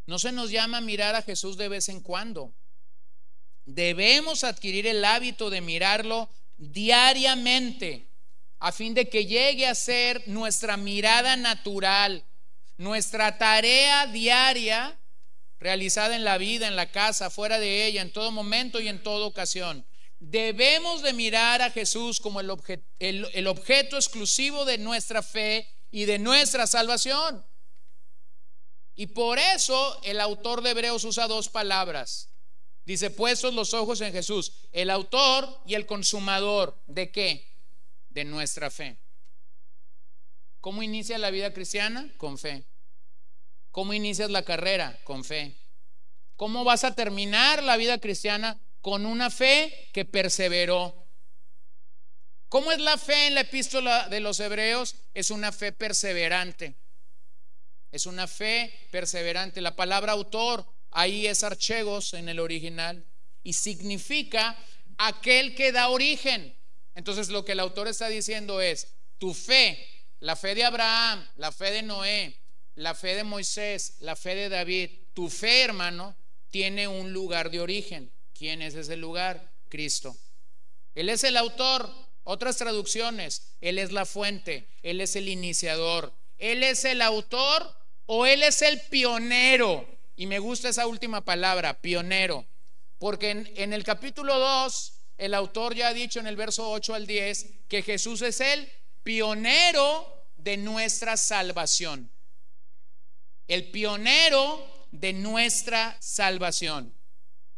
No se nos llama mirar a Jesús de vez en cuando. Debemos adquirir el hábito de mirarlo diariamente a fin de que llegue a ser nuestra mirada natural, nuestra tarea diaria realizada en la vida, en la casa, fuera de ella, en todo momento y en toda ocasión. Debemos de mirar a Jesús como el, el, objeto exclusivo de nuestra fe y de nuestra salvación. Y por eso el autor de Hebreos usa dos palabras. Dice, puestos los ojos en Jesús, el autor y el consumador. ¿De qué? De nuestra fe. ¿Cómo inicia la vida cristiana? Con fe. ¿Cómo inicias la carrera? Con fe. ¿Cómo vas a terminar la vida cristiana? con una fe que perseveró. ¿Cómo es la fe en la epístola de los hebreos? Es una fe perseverante. Es una fe perseverante. La palabra autor ahí es archegos en el original y significa aquel que da origen. Entonces lo que el autor está diciendo es, tu fe, la fe de Abraham, la fe de Noé, la fe de Moisés, la fe de David, tu fe, hermano, tiene un lugar de origen. ¿Quién es ese lugar? Cristo. Él es el autor. Otras traducciones, Él es la fuente, Él es el iniciador, Él es el autor o Él es el pionero. Y me gusta esa última palabra, pionero, porque en, el capítulo 2, el autor ya ha dicho en el verso 8 al 10 que Jesús es el pionero de nuestra salvación. El pionero de nuestra salvación.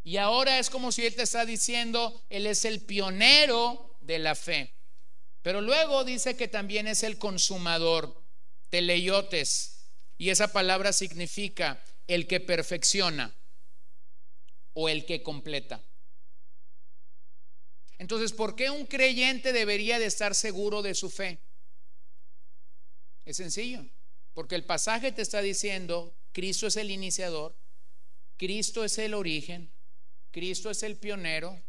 Y ahora es como si Él te está diciendo, Él es el pionero de la fe. Pero luego dice que también es el consumador, teleiotes. Y esa palabra significa el que perfecciona o el que completa. Entonces, ¿por qué un creyente debería de estar seguro de su fe? Es sencillo, porque el pasaje te está diciendo, Cristo es el iniciador, Cristo es el origen, Cristo es el pionero,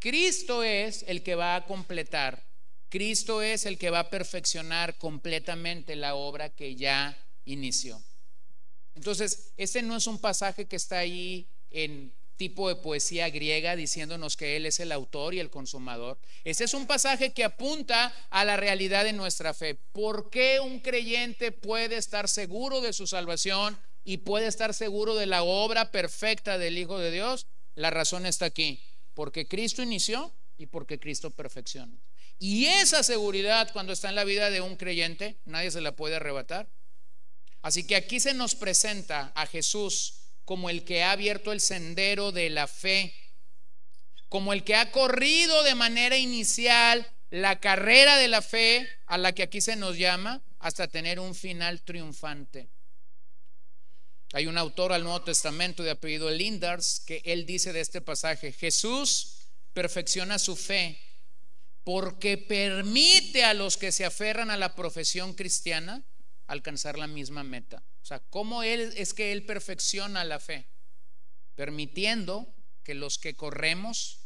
Cristo es el que va a completar, Cristo es el que va a perfeccionar completamente la obra que ya inició. Entonces, este no es un pasaje que está ahí en tipo de poesía griega diciéndonos que Él es el autor y el consumador. Ese es un pasaje que apunta a la realidad de nuestra fe. ¿Por qué un creyente puede estar seguro de su salvación y puede estar seguro de la obra perfecta del Hijo de Dios? La razón está aquí, porque Cristo inició y porque Cristo perfecciona. Y esa seguridad cuando está en la vida de un creyente, nadie se la puede arrebatar. Así que aquí se nos presenta a Jesús como el que ha abierto el sendero de la fe, como el que ha corrido de manera inicial la carrera de la fe a la que aquí se nos llama hasta tener un final triunfante. Hay un autor al Nuevo Testamento de apellido Lindars que él dice de este pasaje, Jesús perfecciona su fe porque permite a los que se aferran a la profesión cristiana alcanzar la misma meta. O sea, ¿cómo él, es que Él perfecciona la fe? Permitiendo que los que corremos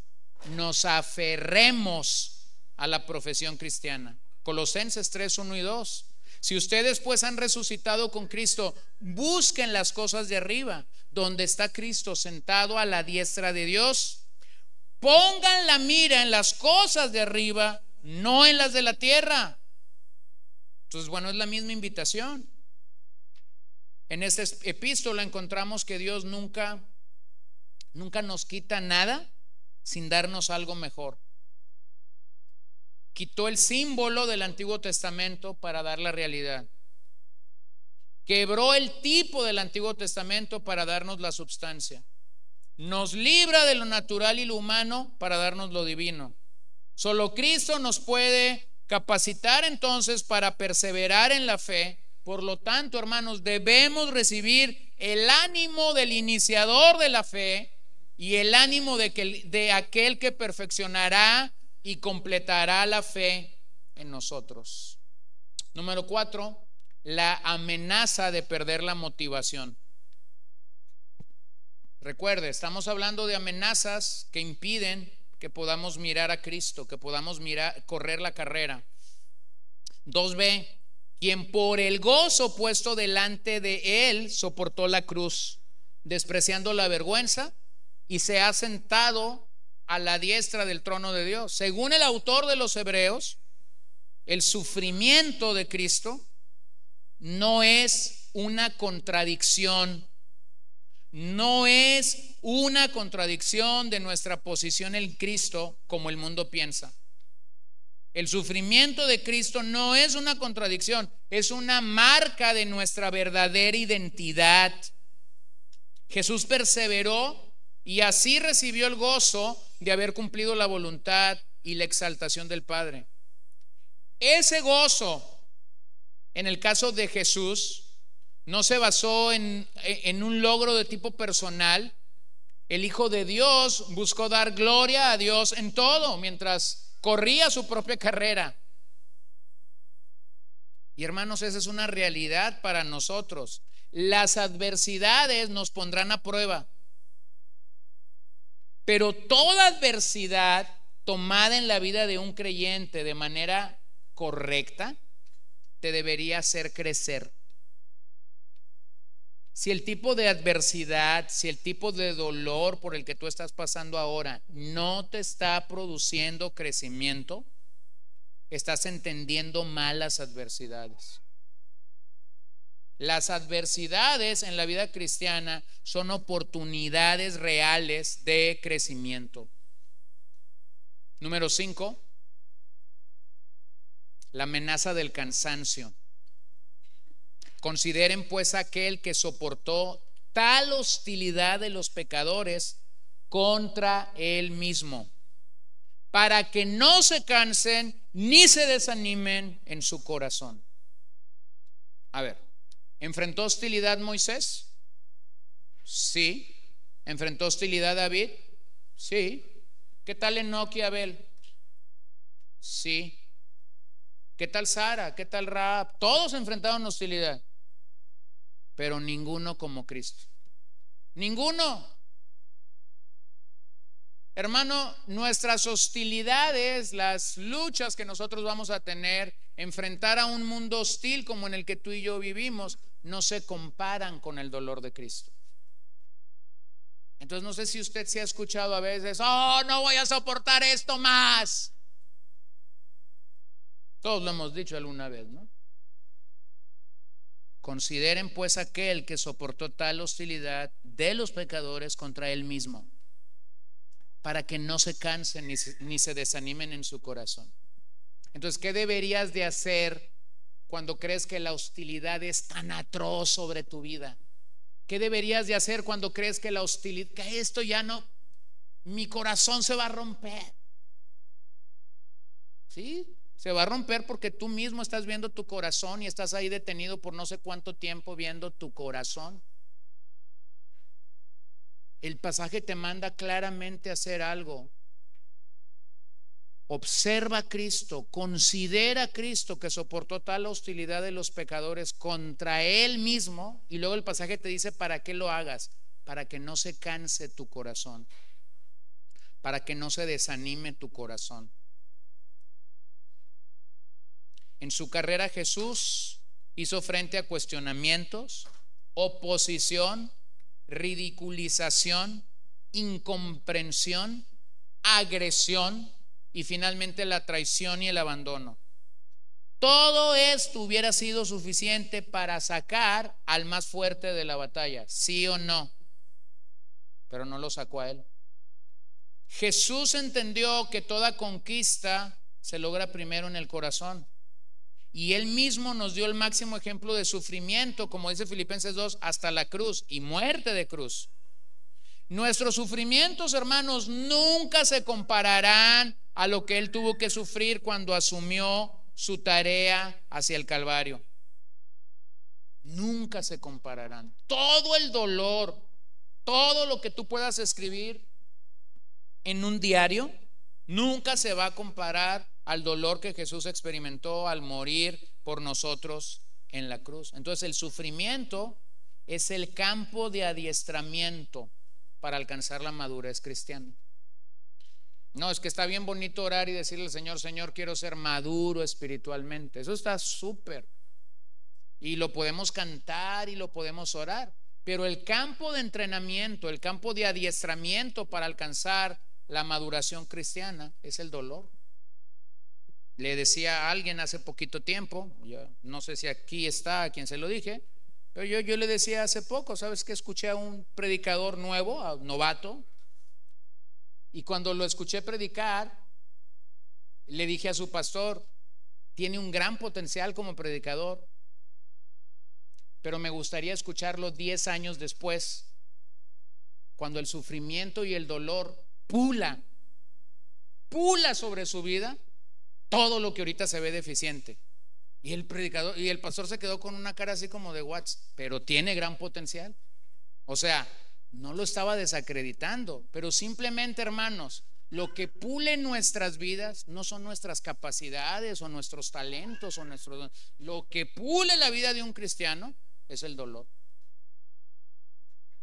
nos aferremos a la profesión cristiana. Colosenses 3, 1 y 2. Si ustedes pues han resucitado con Cristo, busquen las cosas de arriba, donde está Cristo sentado a la diestra de Dios. Pongan la mira en las cosas de arriba, no en las de la tierra, Entonces, bueno, es la misma invitación. En esta epístola encontramos que Dios nunca, nunca nos quita nada sin darnos algo mejor. Quitó el símbolo del Antiguo Testamento para dar la realidad. Quebró el tipo del Antiguo Testamento para darnos la substancia. Nos libra de lo natural y lo humano para darnos lo divino. Solo Cristo nos puede capacitar entonces para perseverar en la fe. Por lo tanto, hermanos, debemos recibir el ánimo del iniciador de la fe y el ánimo de, que, de aquel que perfeccionará y completará la fe en nosotros. Número cuatro, la amenaza de perder la motivación. Recuerde, estamos hablando de amenazas que impiden que podamos mirar a Cristo, que podamos mirar, correr la carrera. 2b, quien por el gozo puesto delante de él soportó la cruz, despreciando la vergüenza, y se ha sentado a la diestra del trono de Dios. Según el autor de los Hebreos, el sufrimiento de Cristo no es una contradicción, no es una contradicción de nuestra posición en Cristo como el mundo piensa. El sufrimiento de Cristo no es una contradicción, es una marca de nuestra verdadera identidad. Jesús perseveró y así recibió el gozo de haber cumplido la voluntad y la exaltación del Padre. Ese gozo en el caso de Jesús, no se basó en, un logro de tipo personal. El Hijo de Dios buscó dar gloria a Dios en todo mientras corría su propia carrera. Y hermanos, esa es una realidad para nosotros. Las adversidades nos pondrán a prueba. Pero toda adversidad tomada en la vida de un creyente de manera correcta te debería hacer crecer. Si el tipo de adversidad, si el tipo de dolor por el que tú estás pasando ahora no te está produciendo crecimiento, estás entendiendo mal las adversidades. Las adversidades en la vida cristiana son oportunidades reales de crecimiento. Número 5 la amenaza del cansancio. Consideren pues aquel que soportó tal hostilidad de los pecadores contra él mismo, para que no se cansen ni se desanimen en su corazón. A ver, ¿enfrentó hostilidad Moisés? Sí. ¿Enfrentó hostilidad David? Sí. ¿Qué tal Enoch y Abel? Sí. ¿Qué tal Sara? ¿Qué tal Raab? Todos enfrentaron hostilidad, pero ninguno como Cristo. Ninguno. Hermano, nuestras hostilidades, las luchas que nosotros vamos a tener, enfrentar a un mundo hostil como en el que tú y yo vivimos, no se comparan con el dolor de Cristo. Entonces no sé si usted se ha escuchado a veces, oh, no voy a soportar esto más. Todos lo hemos dicho alguna vez, ¿no? Consideren pues aquel que soportó tal hostilidad de los pecadores contra él mismo, para que no se cansen ni se, ni se desanimen en su corazón. Entonces, ¿qué deberías de hacer cuando crees que la hostilidad es tan atroz sobre tu vida? ¿Qué deberías de hacer cuando crees que la hostilidad, que esto ya no, mi corazón se va a romper? ¿Sí? Se va a romper porque tú mismo estás viendo tu corazón y estás ahí detenido por no sé cuánto tiempo viendo tu corazón. El pasaje te manda claramente a hacer algo. Observa a Cristo, considera a Cristo que soportó tal hostilidad de los pecadores contra Él mismo. Y luego el pasaje te dice para qué lo hagas, para que no se canse tu corazón, para que no se desanime tu corazón. En su carrera Jesús hizo frente a cuestionamientos, oposición, ridiculización, incomprensión, agresión y finalmente la traición y el abandono. todo esto hubiera sido suficiente para sacar al más fuerte de la batalla, sí o no. Pero no lo sacó a él. Jesús entendió que toda conquista se logra primero en el corazón. Y él mismo nos dio el máximo ejemplo de sufrimiento, como dice Filipenses 2, hasta la cruz y muerte de cruz. Nuestros sufrimientos, hermanos, nunca se compararán a lo que él tuvo que sufrir cuando asumió su tarea hacia el Calvario. Nunca se compararán. Todo el dolor, todo lo que tú puedas escribir en un diario, nunca se va a comparar al dolor que Jesús experimentó al morir por nosotros en la cruz. Entonces el sufrimiento es el campo de adiestramiento para alcanzar la madurez cristiana. No, es que está bien bonito orar y decirle al Señor, Señor, quiero ser maduro espiritualmente. Eso está súper. Y lo podemos cantar y lo podemos orar. Pero el campo de entrenamiento, el campo de adiestramiento para alcanzar la maduración cristiana es el dolor. Le decía a alguien hace poquito tiempo, no sé si aquí está a quien se lo dije, pero yo, yo le decía hace poco, ¿sabes que Escuché a un predicador nuevo, a novato, y cuando lo escuché predicar, le dije a su pastor, tiene un gran potencial como predicador, pero me gustaría escucharlo 10 años después, cuando el sufrimiento y el dolor pula, pula sobre su vida todo lo que ahorita se ve deficiente. Y el predicador y el pastor se quedó con una cara así como de watts, pero tiene gran potencial. O sea, no lo estaba desacreditando, pero simplemente, hermanos, lo que pule nuestras vidas no son nuestras capacidades o nuestros talentos o nuestros lo que pule la vida de un cristiano es el dolor.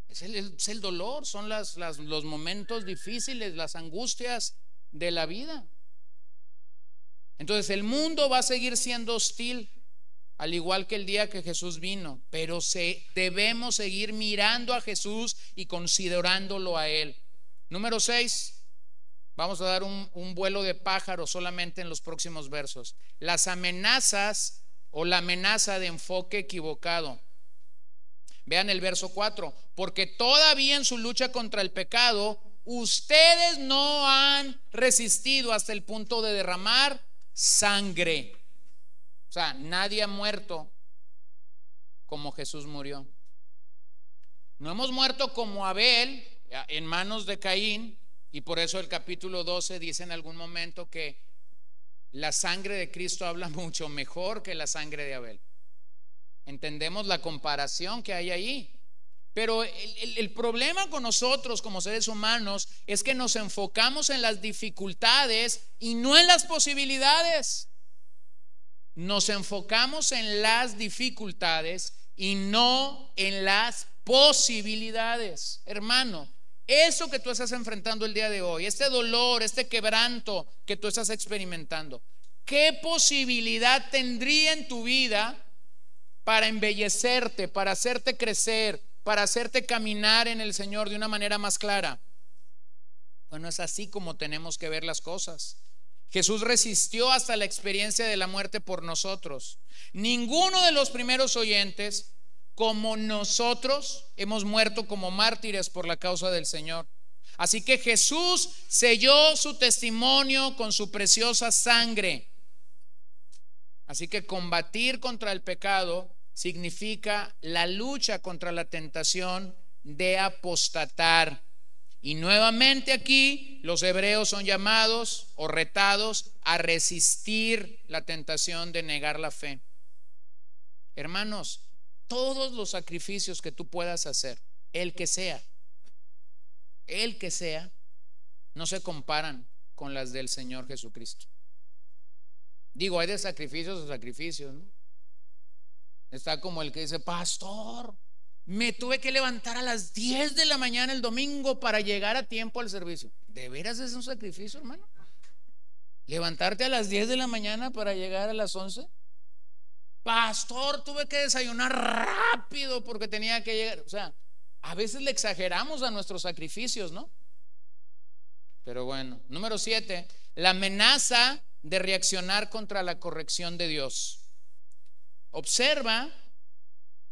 Es el, dolor, son las, los momentos difíciles, las angustias de la vida. Entonces el mundo va a seguir siendo hostil, al igual que el día que Jesús vino, pero se, debemos seguir mirando a Jesús y considerándolo a Él. Número 6, vamos a dar un, un vuelo de pájaro solamente en los próximos versos. Las amenazas o la amenaza de enfoque equivocado. Vean el verso 4, porque todavía en su lucha contra el pecado, ustedes no han resistido hasta el punto de derramar sangre. O sea, nadie ha muerto como Jesús murió. No hemos muerto como Abel en manos de Caín, y por eso el capítulo 12 dice en algún momento que la sangre de Cristo habla <laughs> mucho mejor que la sangre de Abel. Entendemos la comparación que hay ahí. Pero el, problema con nosotros como seres humanos es que nos enfocamos en las dificultades y no en las posibilidades. Nos enfocamos en las dificultades y no en las posibilidades. Hermano, eso que tú estás enfrentando el día de hoy, este dolor, este quebranto que tú estás experimentando, ¿qué posibilidad tendría en tu vida para embellecerte, para hacerte crecer, para hacerte caminar en el Señor de una manera más clara. Bueno, es así como tenemos que ver las cosas. Jesús resistió hasta la experiencia de la muerte por nosotros. Ninguno de los primeros oyentes, como nosotros, hemos muerto como mártires por la causa del Señor. Así que Jesús selló su testimonio con su preciosa sangre. Así que combatir contra el pecado significa la lucha contra la tentación de apostatar. Y nuevamente aquí los hebreos son llamados o retados a resistir la tentación de negar la fe. Hermanos, todos los sacrificios que tú puedas hacer, el que sea, el que sea, no se comparan con las del Señor Jesucristo. Digo, hay de sacrificios o sacrificios, ¿no? Está como el que dice, pastor, me tuve que levantar a las 10 de la mañana el domingo para llegar a tiempo al servicio. ¿De veras es un sacrificio, hermano? ¿Levantarte a las 10 de la mañana para llegar a las 11? Pastor, tuve que desayunar rápido porque tenía que llegar. O sea, a veces le exageramos a nuestros sacrificios, ¿no? Pero bueno, número 7, la amenaza de reaccionar contra la corrección de Dios. Observa,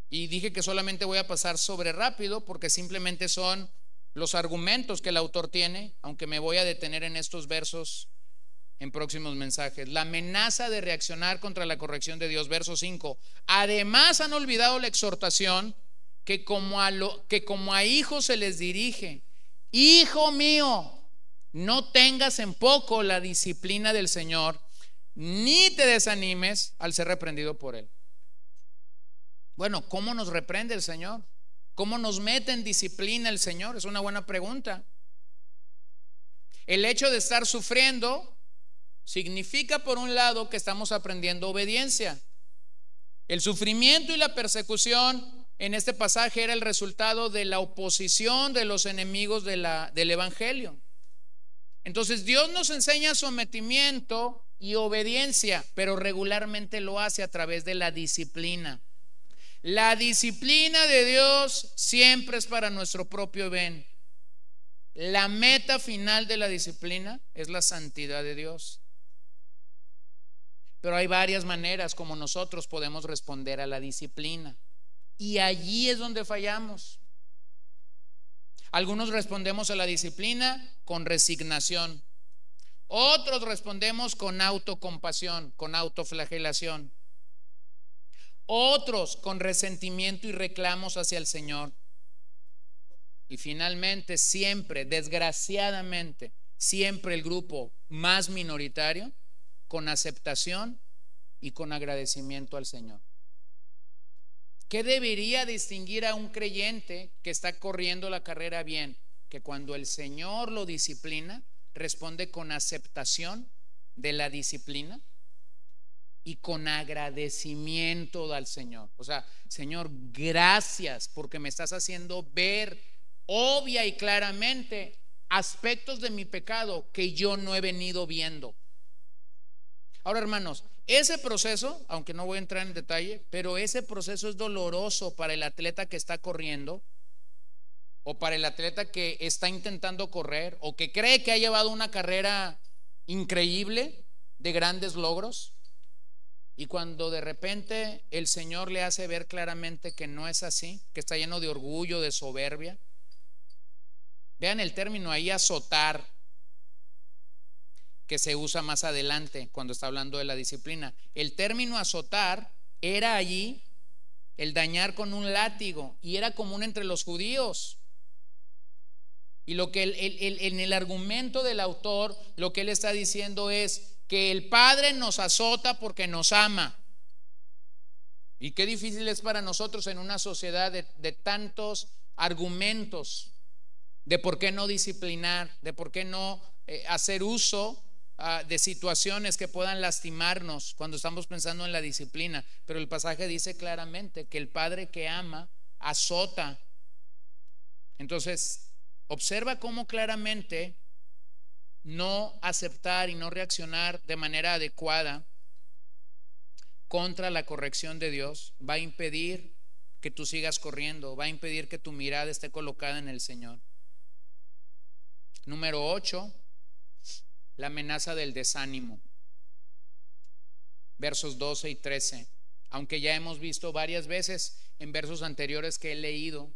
y dije que solamente voy a pasar sobre rápido porque simplemente son los argumentos que el autor tiene, aunque me voy a detener en estos versos en próximos mensajes. La amenaza de reaccionar contra la corrección de Dios, verso 5. Además han olvidado la exhortación que como a, lo, que como a hijos se les dirige. Hijo mío, no tengas en poco la disciplina del Señor, ni te desanimes al ser reprendido por Él. Bueno, ¿cómo nos reprende el Señor? ¿Cómo nos mete en disciplina el Señor? Es una buena pregunta. El hecho de estar sufriendo significa, por un lado, que estamos aprendiendo obediencia. El sufrimiento y la persecución en este pasaje era el resultado de la oposición de los enemigos del Evangelio. Entonces Dios nos enseña sometimiento y obediencia, pero regularmente lo hace a través de la disciplina. La disciplina de Dios siempre es para nuestro propio bien. La meta final de la disciplina es la santidad de Dios. Pero hay varias maneras como nosotros podemos responder a la disciplina. Y allí es donde fallamos. Algunos respondemos a la disciplina con resignación. Otros respondemos con autocompasión, con autoflagelación. Otros con resentimiento y reclamos hacia el Señor. Y finalmente, siempre, desgraciadamente, siempre el grupo más minoritario con aceptación y con agradecimiento al Señor. ¿Qué debería distinguir a un creyente que está corriendo la carrera bien? Que cuando el Señor lo disciplina, responde con aceptación de la disciplina y con agradecimiento al Señor. O sea, Señor, gracias porque me estás haciendo ver obvia y claramente aspectos de mi pecado que yo no he venido viendo. Ahora, hermanos, ese proceso, aunque no voy a entrar en detalle, pero ese proceso es doloroso para el atleta que está corriendo o para el atleta que está intentando correr o que cree que ha llevado una carrera increíble de grandes logros. Y cuando de repente el Señor le hace ver claramente que no es así, que está lleno de orgullo, de soberbia. Vean el término ahí, azotar que se usa más adelante cuando está hablando de la disciplina. El término azotar era allí el dañar con un látigo y era común entre los judíos. Y lo que en el argumento del autor, lo que él está diciendo es que el Padre nos azota porque nos ama. Y qué difícil es para nosotros en una sociedad de tantos argumentos de por qué no disciplinar, de por qué no eh, hacer uso Ah, de situaciones que puedan lastimarnos cuando estamos pensando en la disciplina. Pero el pasaje dice claramente que el Padre que ama azota. Entonces, observa cómo claramente no aceptar y no reaccionar de manera adecuada contra la corrección de Dios va a impedir que tú sigas corriendo, va a impedir que tu mirada esté colocada en el Señor. Número 8, la amenaza del desánimo. Versos 12 y 13. Aunque ya hemos visto varias veces en versos anteriores que he leído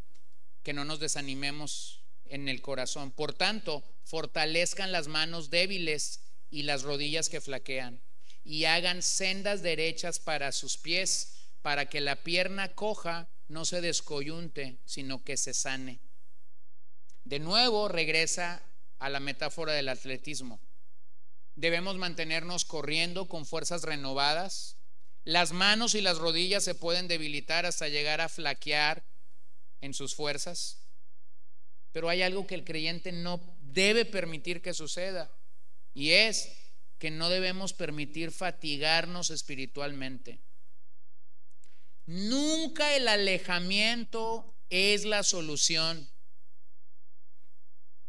que no nos desanimemos en el corazón. Por tanto, fortalezcan las manos débiles y las rodillas que flaquean y hagan sendas derechas para sus pies, para que la pierna coja no se descoyunte, sino que se sane. De nuevo regresa a la metáfora del atletismo. Debemos mantenernos corriendo con fuerzas renovadas. Las manos y las rodillas se pueden debilitar hasta llegar a flaquear en sus fuerzas. Pero hay algo que el creyente no debe permitir que suceda y es que no debemos permitir fatigarnos espiritualmente. Nunca el alejamiento es la solución.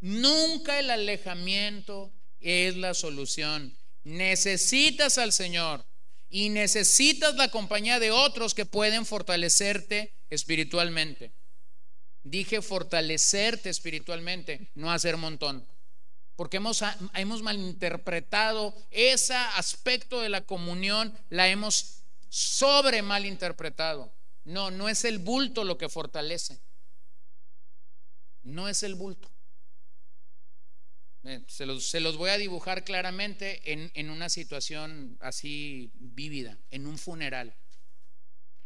Nunca el alejamiento es la solución. Necesitas al Señor y necesitas la compañía de otros que pueden fortalecerte espiritualmente. Dije fortalecerte espiritualmente, no hacer montón. porque hemos, hemos malinterpretado ese aspecto de la comunión, la hemos sobre malinterpretado. No, no es el bulto lo que fortalece. No es el bulto. Eh, se los, voy a dibujar claramente en, en una situación así vívida, en un funeral.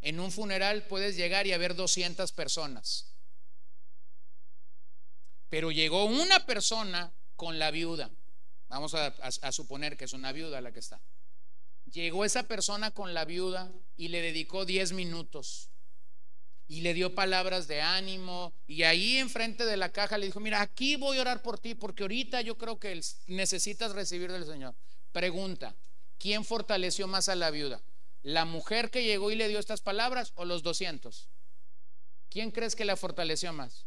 En un funeral puedes llegar y haber 200 personas. Pero llegó una persona con la viuda. Vamos a, suponer que es una viuda la que está. Llegó esa persona con la viuda y le dedicó 10 minutos y le dio palabras de ánimo y ahí enfrente de la caja le dijo, mira, aquí voy a orar por ti porque ahorita yo creo que necesitas recibir del Señor. Pregunta, ¿quién fortaleció más a la viuda? ¿La mujer que llegó y le dio estas palabras o los 200? ¿Quién crees que la fortaleció más?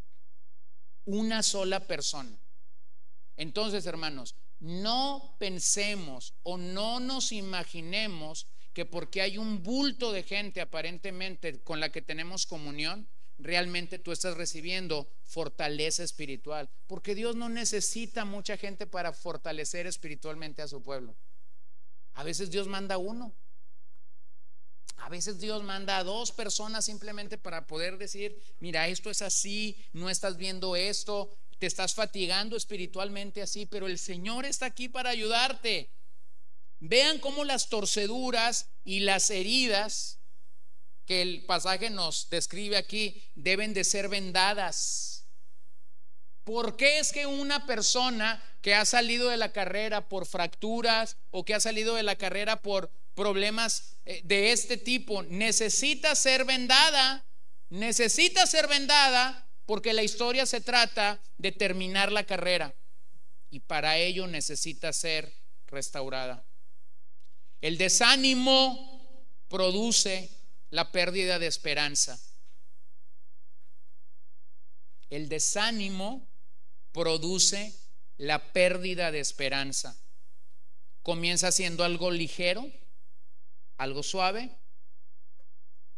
Una sola persona. Entonces, hermanos, no pensemos o no nos imaginemos que porque hay un bulto de gente aparentemente con la que tenemos comunión, realmente tú estás recibiendo fortaleza espiritual. Porque Dios no necesita mucha gente para fortalecer espiritualmente a su pueblo. A veces Dios manda uno. A veces Dios manda a dos personas simplemente para poder decir, mira, esto es así, no estás viendo esto, te estás fatigando espiritualmente así, pero el Señor está aquí para ayudarte. Vean cómo las torceduras y las heridas que el pasaje nos describe aquí deben de ser vendadas. ¿Por qué es que una persona que ha salido de la carrera por fracturas o que ha salido de la carrera por problemas eh, de este tipo necesita ser vendada? Necesita ser vendada porque la historia se trata de terminar la carrera y para ello necesita ser restaurada. El desánimo produce la pérdida de esperanza. El desánimo produce la pérdida de esperanza. Comienza siendo algo ligero, algo suave,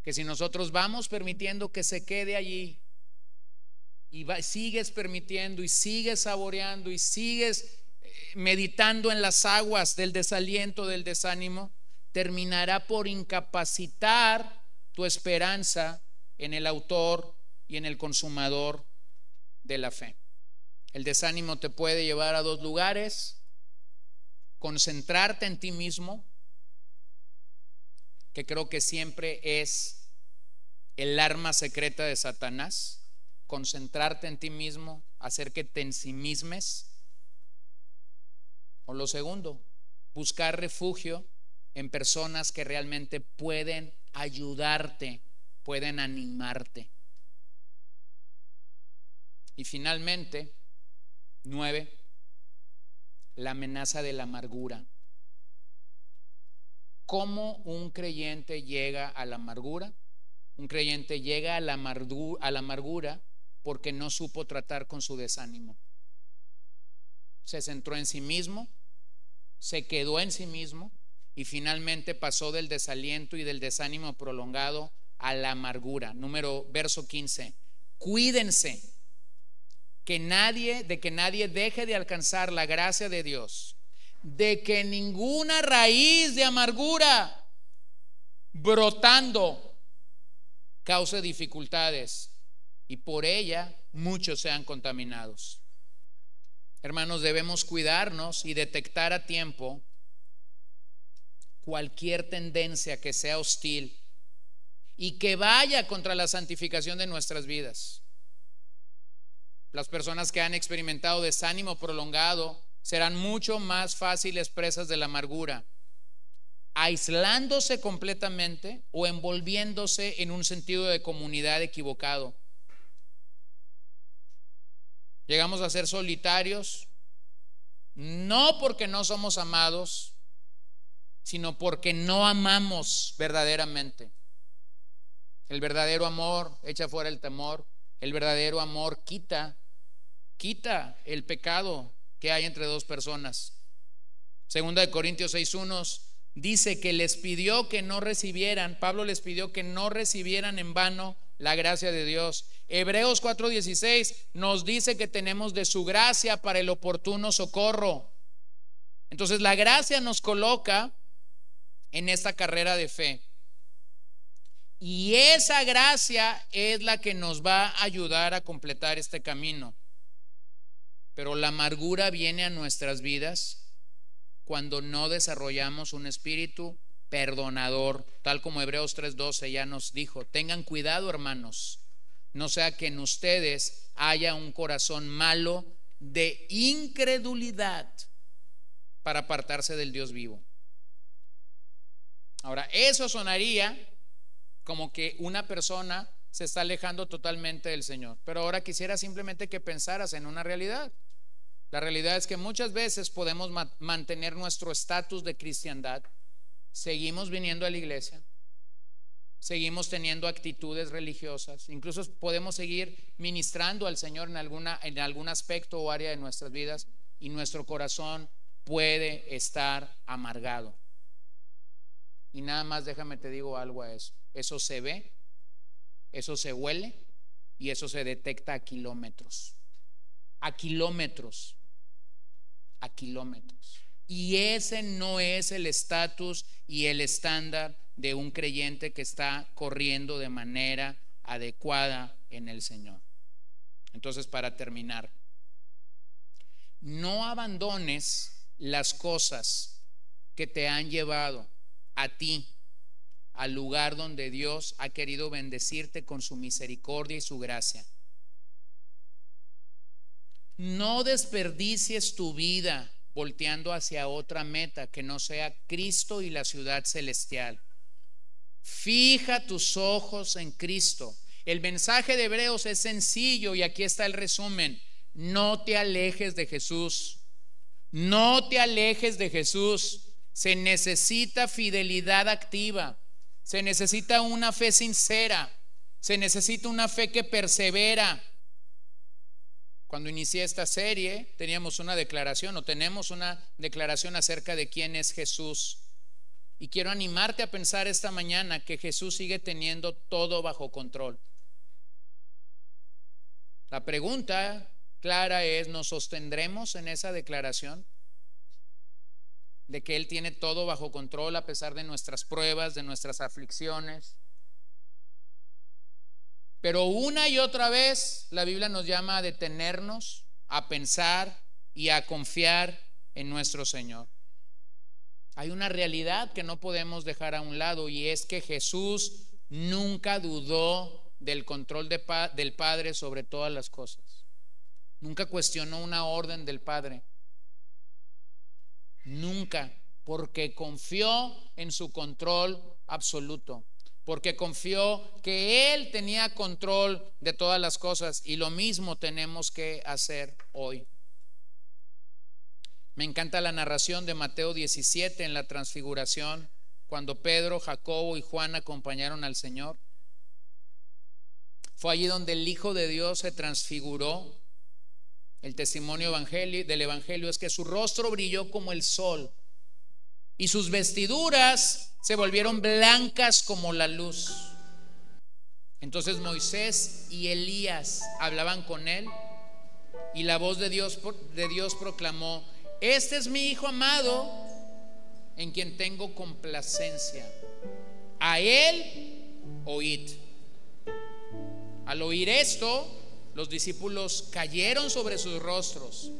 que si nosotros vamos permitiendo que se quede allí y sigues permitiendo y sigues saboreando y sigues meditando en las aguas del desaliento, del desánimo, terminará por incapacitar tu esperanza en el autor y en el consumador de la fe. El desánimo te puede llevar a dos lugares, concentrarte en ti mismo, que creo que siempre es el arma secreta de Satanás, concentrarte en ti mismo, hacer que te ensimismes o lo segundo, buscar refugio en personas que realmente pueden ayudarte, pueden animarte. Y finalmente, nueve, la amenaza de la amargura. ¿Cómo un creyente llega a la amargura? Un creyente llega a la, amargura porque no supo tratar con su desánimo se centró en sí mismo, se quedó en sí mismo y finalmente pasó del desaliento y del desánimo prolongado a la amargura. Número verso 15. Cuídense que nadie de que nadie deje de alcanzar la gracia de Dios, de que ninguna raíz de amargura brotando cause dificultades y por ella muchos sean contaminados. Hermanos, debemos cuidarnos y detectar a tiempo cualquier tendencia que sea hostil y que vaya contra la santificación de nuestras vidas. Las personas que han experimentado desánimo prolongado serán mucho más fáciles presas de la amargura, aislándose completamente o envolviéndose en un sentido de comunidad equivocado. Llegamos a ser solitarios, no porque no somos amados, sino porque no amamos verdaderamente. El verdadero amor echa fuera el temor. El verdadero amor quita, quita el pecado que hay entre dos personas. Segunda de Corintios 6.1 dice que les pidió que no recibieran, Pablo les pidió que no recibieran en vano la gracia de Dios. Hebreos 4:16 nos dice que tenemos de su gracia para el oportuno socorro. Entonces la gracia nos coloca en esta carrera de fe. Y esa gracia es la que nos va a ayudar a completar este camino. Pero la amargura viene a nuestras vidas cuando no desarrollamos un espíritu perdonador, tal como Hebreos 3:12 ya nos dijo. Tengan cuidado, hermanos, no sea que en ustedes haya un corazón malo de incredulidad para apartarse del Dios vivo. Ahora, eso sonaría como que una persona se está alejando totalmente del Señor. Pero ahora quisiera simplemente que pensaras en una realidad. La realidad es que muchas veces podemos mantener nuestro estatus de cristiandad, seguimos viniendo a la iglesia, seguimos teniendo actitudes religiosas, incluso podemos seguir ministrando al Señor en, alguna, en algún aspecto o área de nuestras vidas y nuestro corazón puede estar amargado. Y nada más déjame te digo algo a eso. Eso se ve, eso se huele y eso se detecta a kilómetros. A kilómetros. A kilómetros. Y ese no es el estatus y el estándar de un creyente que está corriendo de manera adecuada en el Señor. Entonces, para terminar, no abandones las cosas que te han llevado a ti al lugar donde Dios ha querido bendecirte con su misericordia y su gracia. No desperdicies tu vida volteando hacia otra meta que no sea Cristo y la ciudad celestial. Fija tus ojos en Cristo. El mensaje de Hebreos es sencillo y aquí está el resumen. No te alejes de Jesús. No te alejes de Jesús. Se necesita fidelidad activa. Se necesita una fe sincera. Se necesita una fe que persevera. Cuando inicié esta serie teníamos una declaración o tenemos una declaración acerca de quién es Jesús. Y quiero animarte a pensar esta mañana que Jesús sigue teniendo todo bajo control. La pregunta clara es, ¿nos sostendremos en esa declaración? De que Él tiene todo bajo control a pesar de nuestras pruebas, de nuestras aflicciones. Pero una y otra vez la Biblia nos llama a detenernos, a pensar y a confiar en nuestro Señor. Hay una realidad que no podemos dejar a un lado y es que Jesús nunca dudó del control del Padre sobre todas las cosas. Nunca cuestionó una orden del Padre. Nunca, porque confió en su control absoluto, porque confió que Él tenía control de todas las cosas y lo mismo tenemos que hacer hoy. Me encanta la narración de Mateo 17 en la transfiguración, cuando Pedro, Jacobo y Juan acompañaron al Señor. Fue allí donde el Hijo de Dios se transfiguró el testimonio del Evangelio es que su rostro brilló como el sol y sus vestiduras se volvieron blancas como la luz. Entonces Moisés y Elías hablaban con él y la voz de Dios, de Dios proclamó, este es mi Hijo amado en quien tengo complacencia. A él oíd. Al oír esto, los discípulos cayeron sobre sus rostros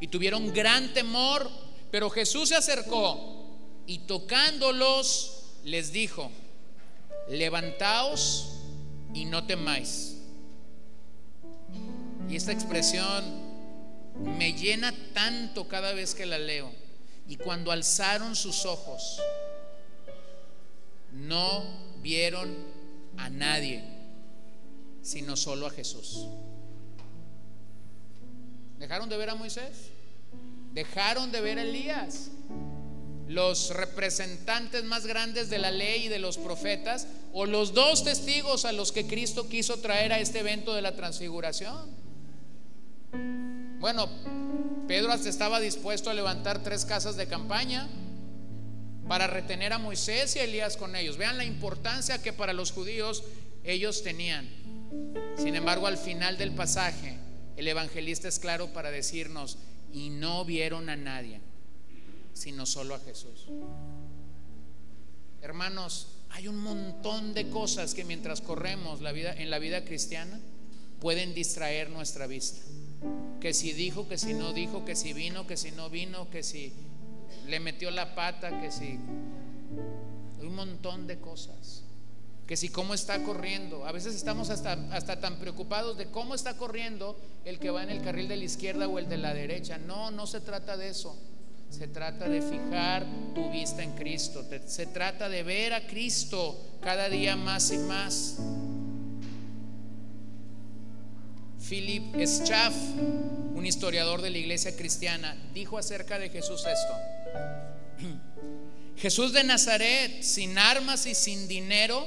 y tuvieron gran temor, pero Jesús se acercó y tocándolos les dijo, levantaos y no temáis. Y esta expresión me llena tanto cada vez que la leo. Y cuando alzaron sus ojos, no vieron a nadie, sino solo a Jesús. ¿Dejaron de ver a Moisés? ¿Dejaron de ver a Elías? Los representantes más grandes de la ley y de los profetas o los dos testigos a los que Cristo quiso traer a este evento de la transfiguración. Bueno, Pedro hasta estaba dispuesto a levantar tres casas de campaña para retener a Moisés y a Elías con ellos. Vean la importancia que para los judíos ellos tenían. Sin embargo, al final del pasaje, el evangelista es claro para decirnos, y no vieron a nadie, sino solo a Jesús. Hermanos, hay un montón de cosas que mientras corremos la vida, en la vida cristiana pueden distraer nuestra vista. Que si dijo, que si no dijo, que si vino, que si no vino, que si le metió la pata, que si... Un montón de cosas. Que si cómo está corriendo. A veces estamos hasta, hasta tan preocupados de cómo está corriendo el que va en el carril de la izquierda o el de la derecha. No, no se trata de eso. Se trata de fijar tu vista en Cristo. Se trata de ver a Cristo cada día más y más. Philip Schaff, un historiador de la iglesia cristiana, dijo acerca de Jesús esto. <clears throat> Jesús de Nazaret, sin armas y sin dinero,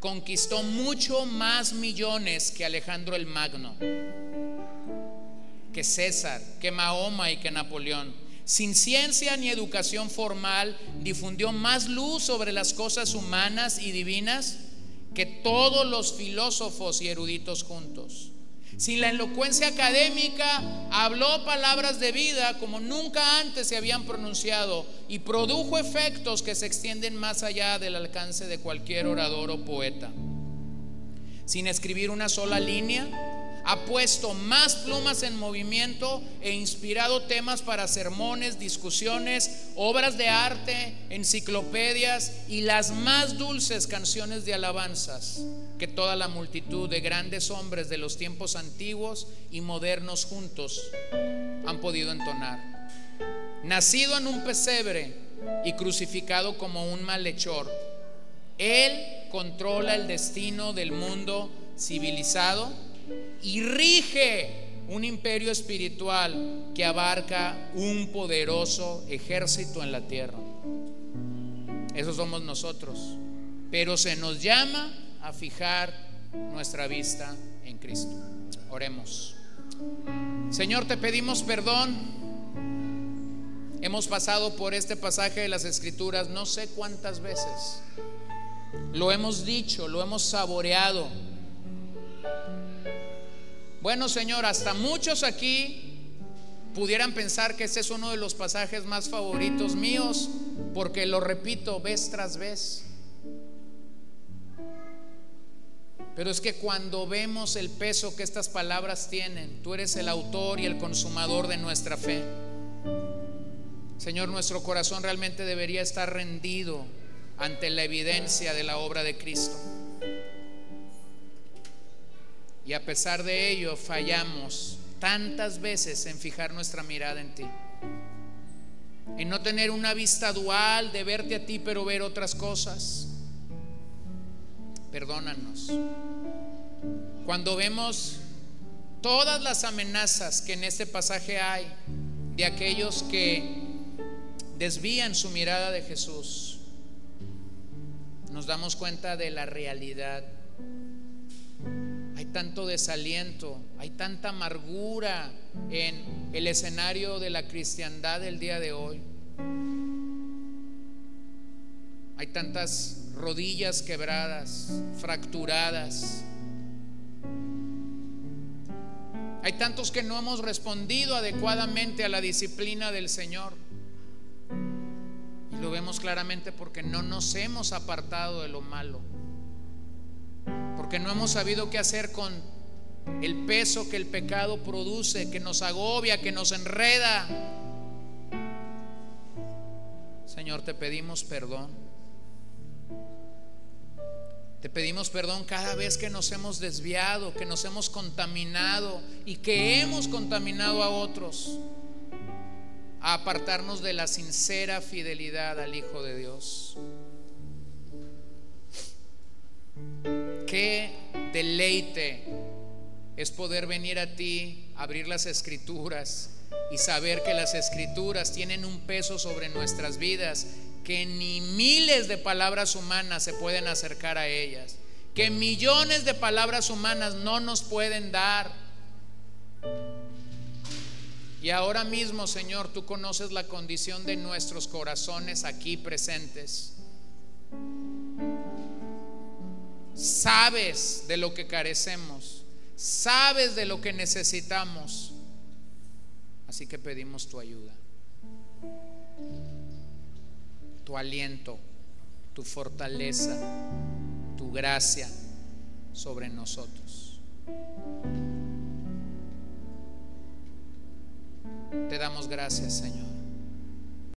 conquistó mucho más millones que Alejandro el Magno, que César, que Mahoma y que Napoleón sin ciencia ni educación formal, difundió más luz sobre las cosas humanas y divinas que todos los filósofos y eruditos juntos. Sin la elocuencia académica, habló palabras de vida como nunca antes se habían pronunciado y produjo efectos que se extienden más allá del alcance de cualquier orador o poeta. Sin escribir una sola línea, ha puesto más plumas en movimiento e inspirado temas para sermones, discusiones, obras de arte, enciclopedias y las más dulces canciones de alabanzas que toda la multitud de grandes hombres de los tiempos antiguos y modernos juntos han podido entonar. Nacido en un pesebre y crucificado como un malhechor, Él controla el destino del mundo civilizado y rige un imperio espiritual que abarca un poderoso ejército en la tierra. Eso somos nosotros. Pero se nos llama a fijar nuestra vista en Cristo. Oremos. Señor, te pedimos perdón. Hemos pasado por este pasaje de las Escrituras no sé cuántas veces. Lo hemos dicho, lo hemos saboreado bueno, Señor, hasta muchos aquí pudieran pensar que ese es uno de los pasajes más favoritos míos, porque lo repito vez tras vez. Pero es que cuando vemos el peso que estas palabras tienen, tú eres el autor y el consumador de nuestra fe. Señor, nuestro corazón realmente debería estar rendido ante la evidencia de la obra de Cristo. Y a pesar de ello fallamos tantas veces en fijar nuestra mirada en ti. En no tener una vista dual de verte a ti pero ver otras cosas. Perdónanos. Cuando vemos todas las amenazas que en este pasaje hay de aquellos que desvían su mirada de Jesús, nos damos cuenta de la realidad hay tanto desaliento, hay tanta amargura en el escenario de la cristiandad del día de hoy. Hay tantas rodillas quebradas, fracturadas. Hay tantos que no hemos respondido adecuadamente a la disciplina del Señor. Y lo vemos claramente porque no nos hemos apartado de lo malo porque no hemos sabido qué hacer con el peso que el pecado produce, que nos agobia, que nos enreda. Señor, te pedimos perdón. Te pedimos perdón cada vez que nos hemos desviado, que nos hemos contaminado y que hemos contaminado a otros a apartarnos de la sincera fidelidad al Hijo de Dios. Qué deleite es poder venir a ti, abrir las escrituras y saber que las escrituras tienen un peso sobre nuestras vidas que ni miles de palabras humanas se pueden acercar a ellas, que millones de palabras humanas no nos pueden dar. Y ahora mismo, Señor, tú conoces la condición de nuestros corazones aquí presentes. Sabes de lo que carecemos, sabes de lo que necesitamos. Así que pedimos tu ayuda, tu aliento, tu fortaleza, tu gracia sobre nosotros. Te damos gracias, Señor.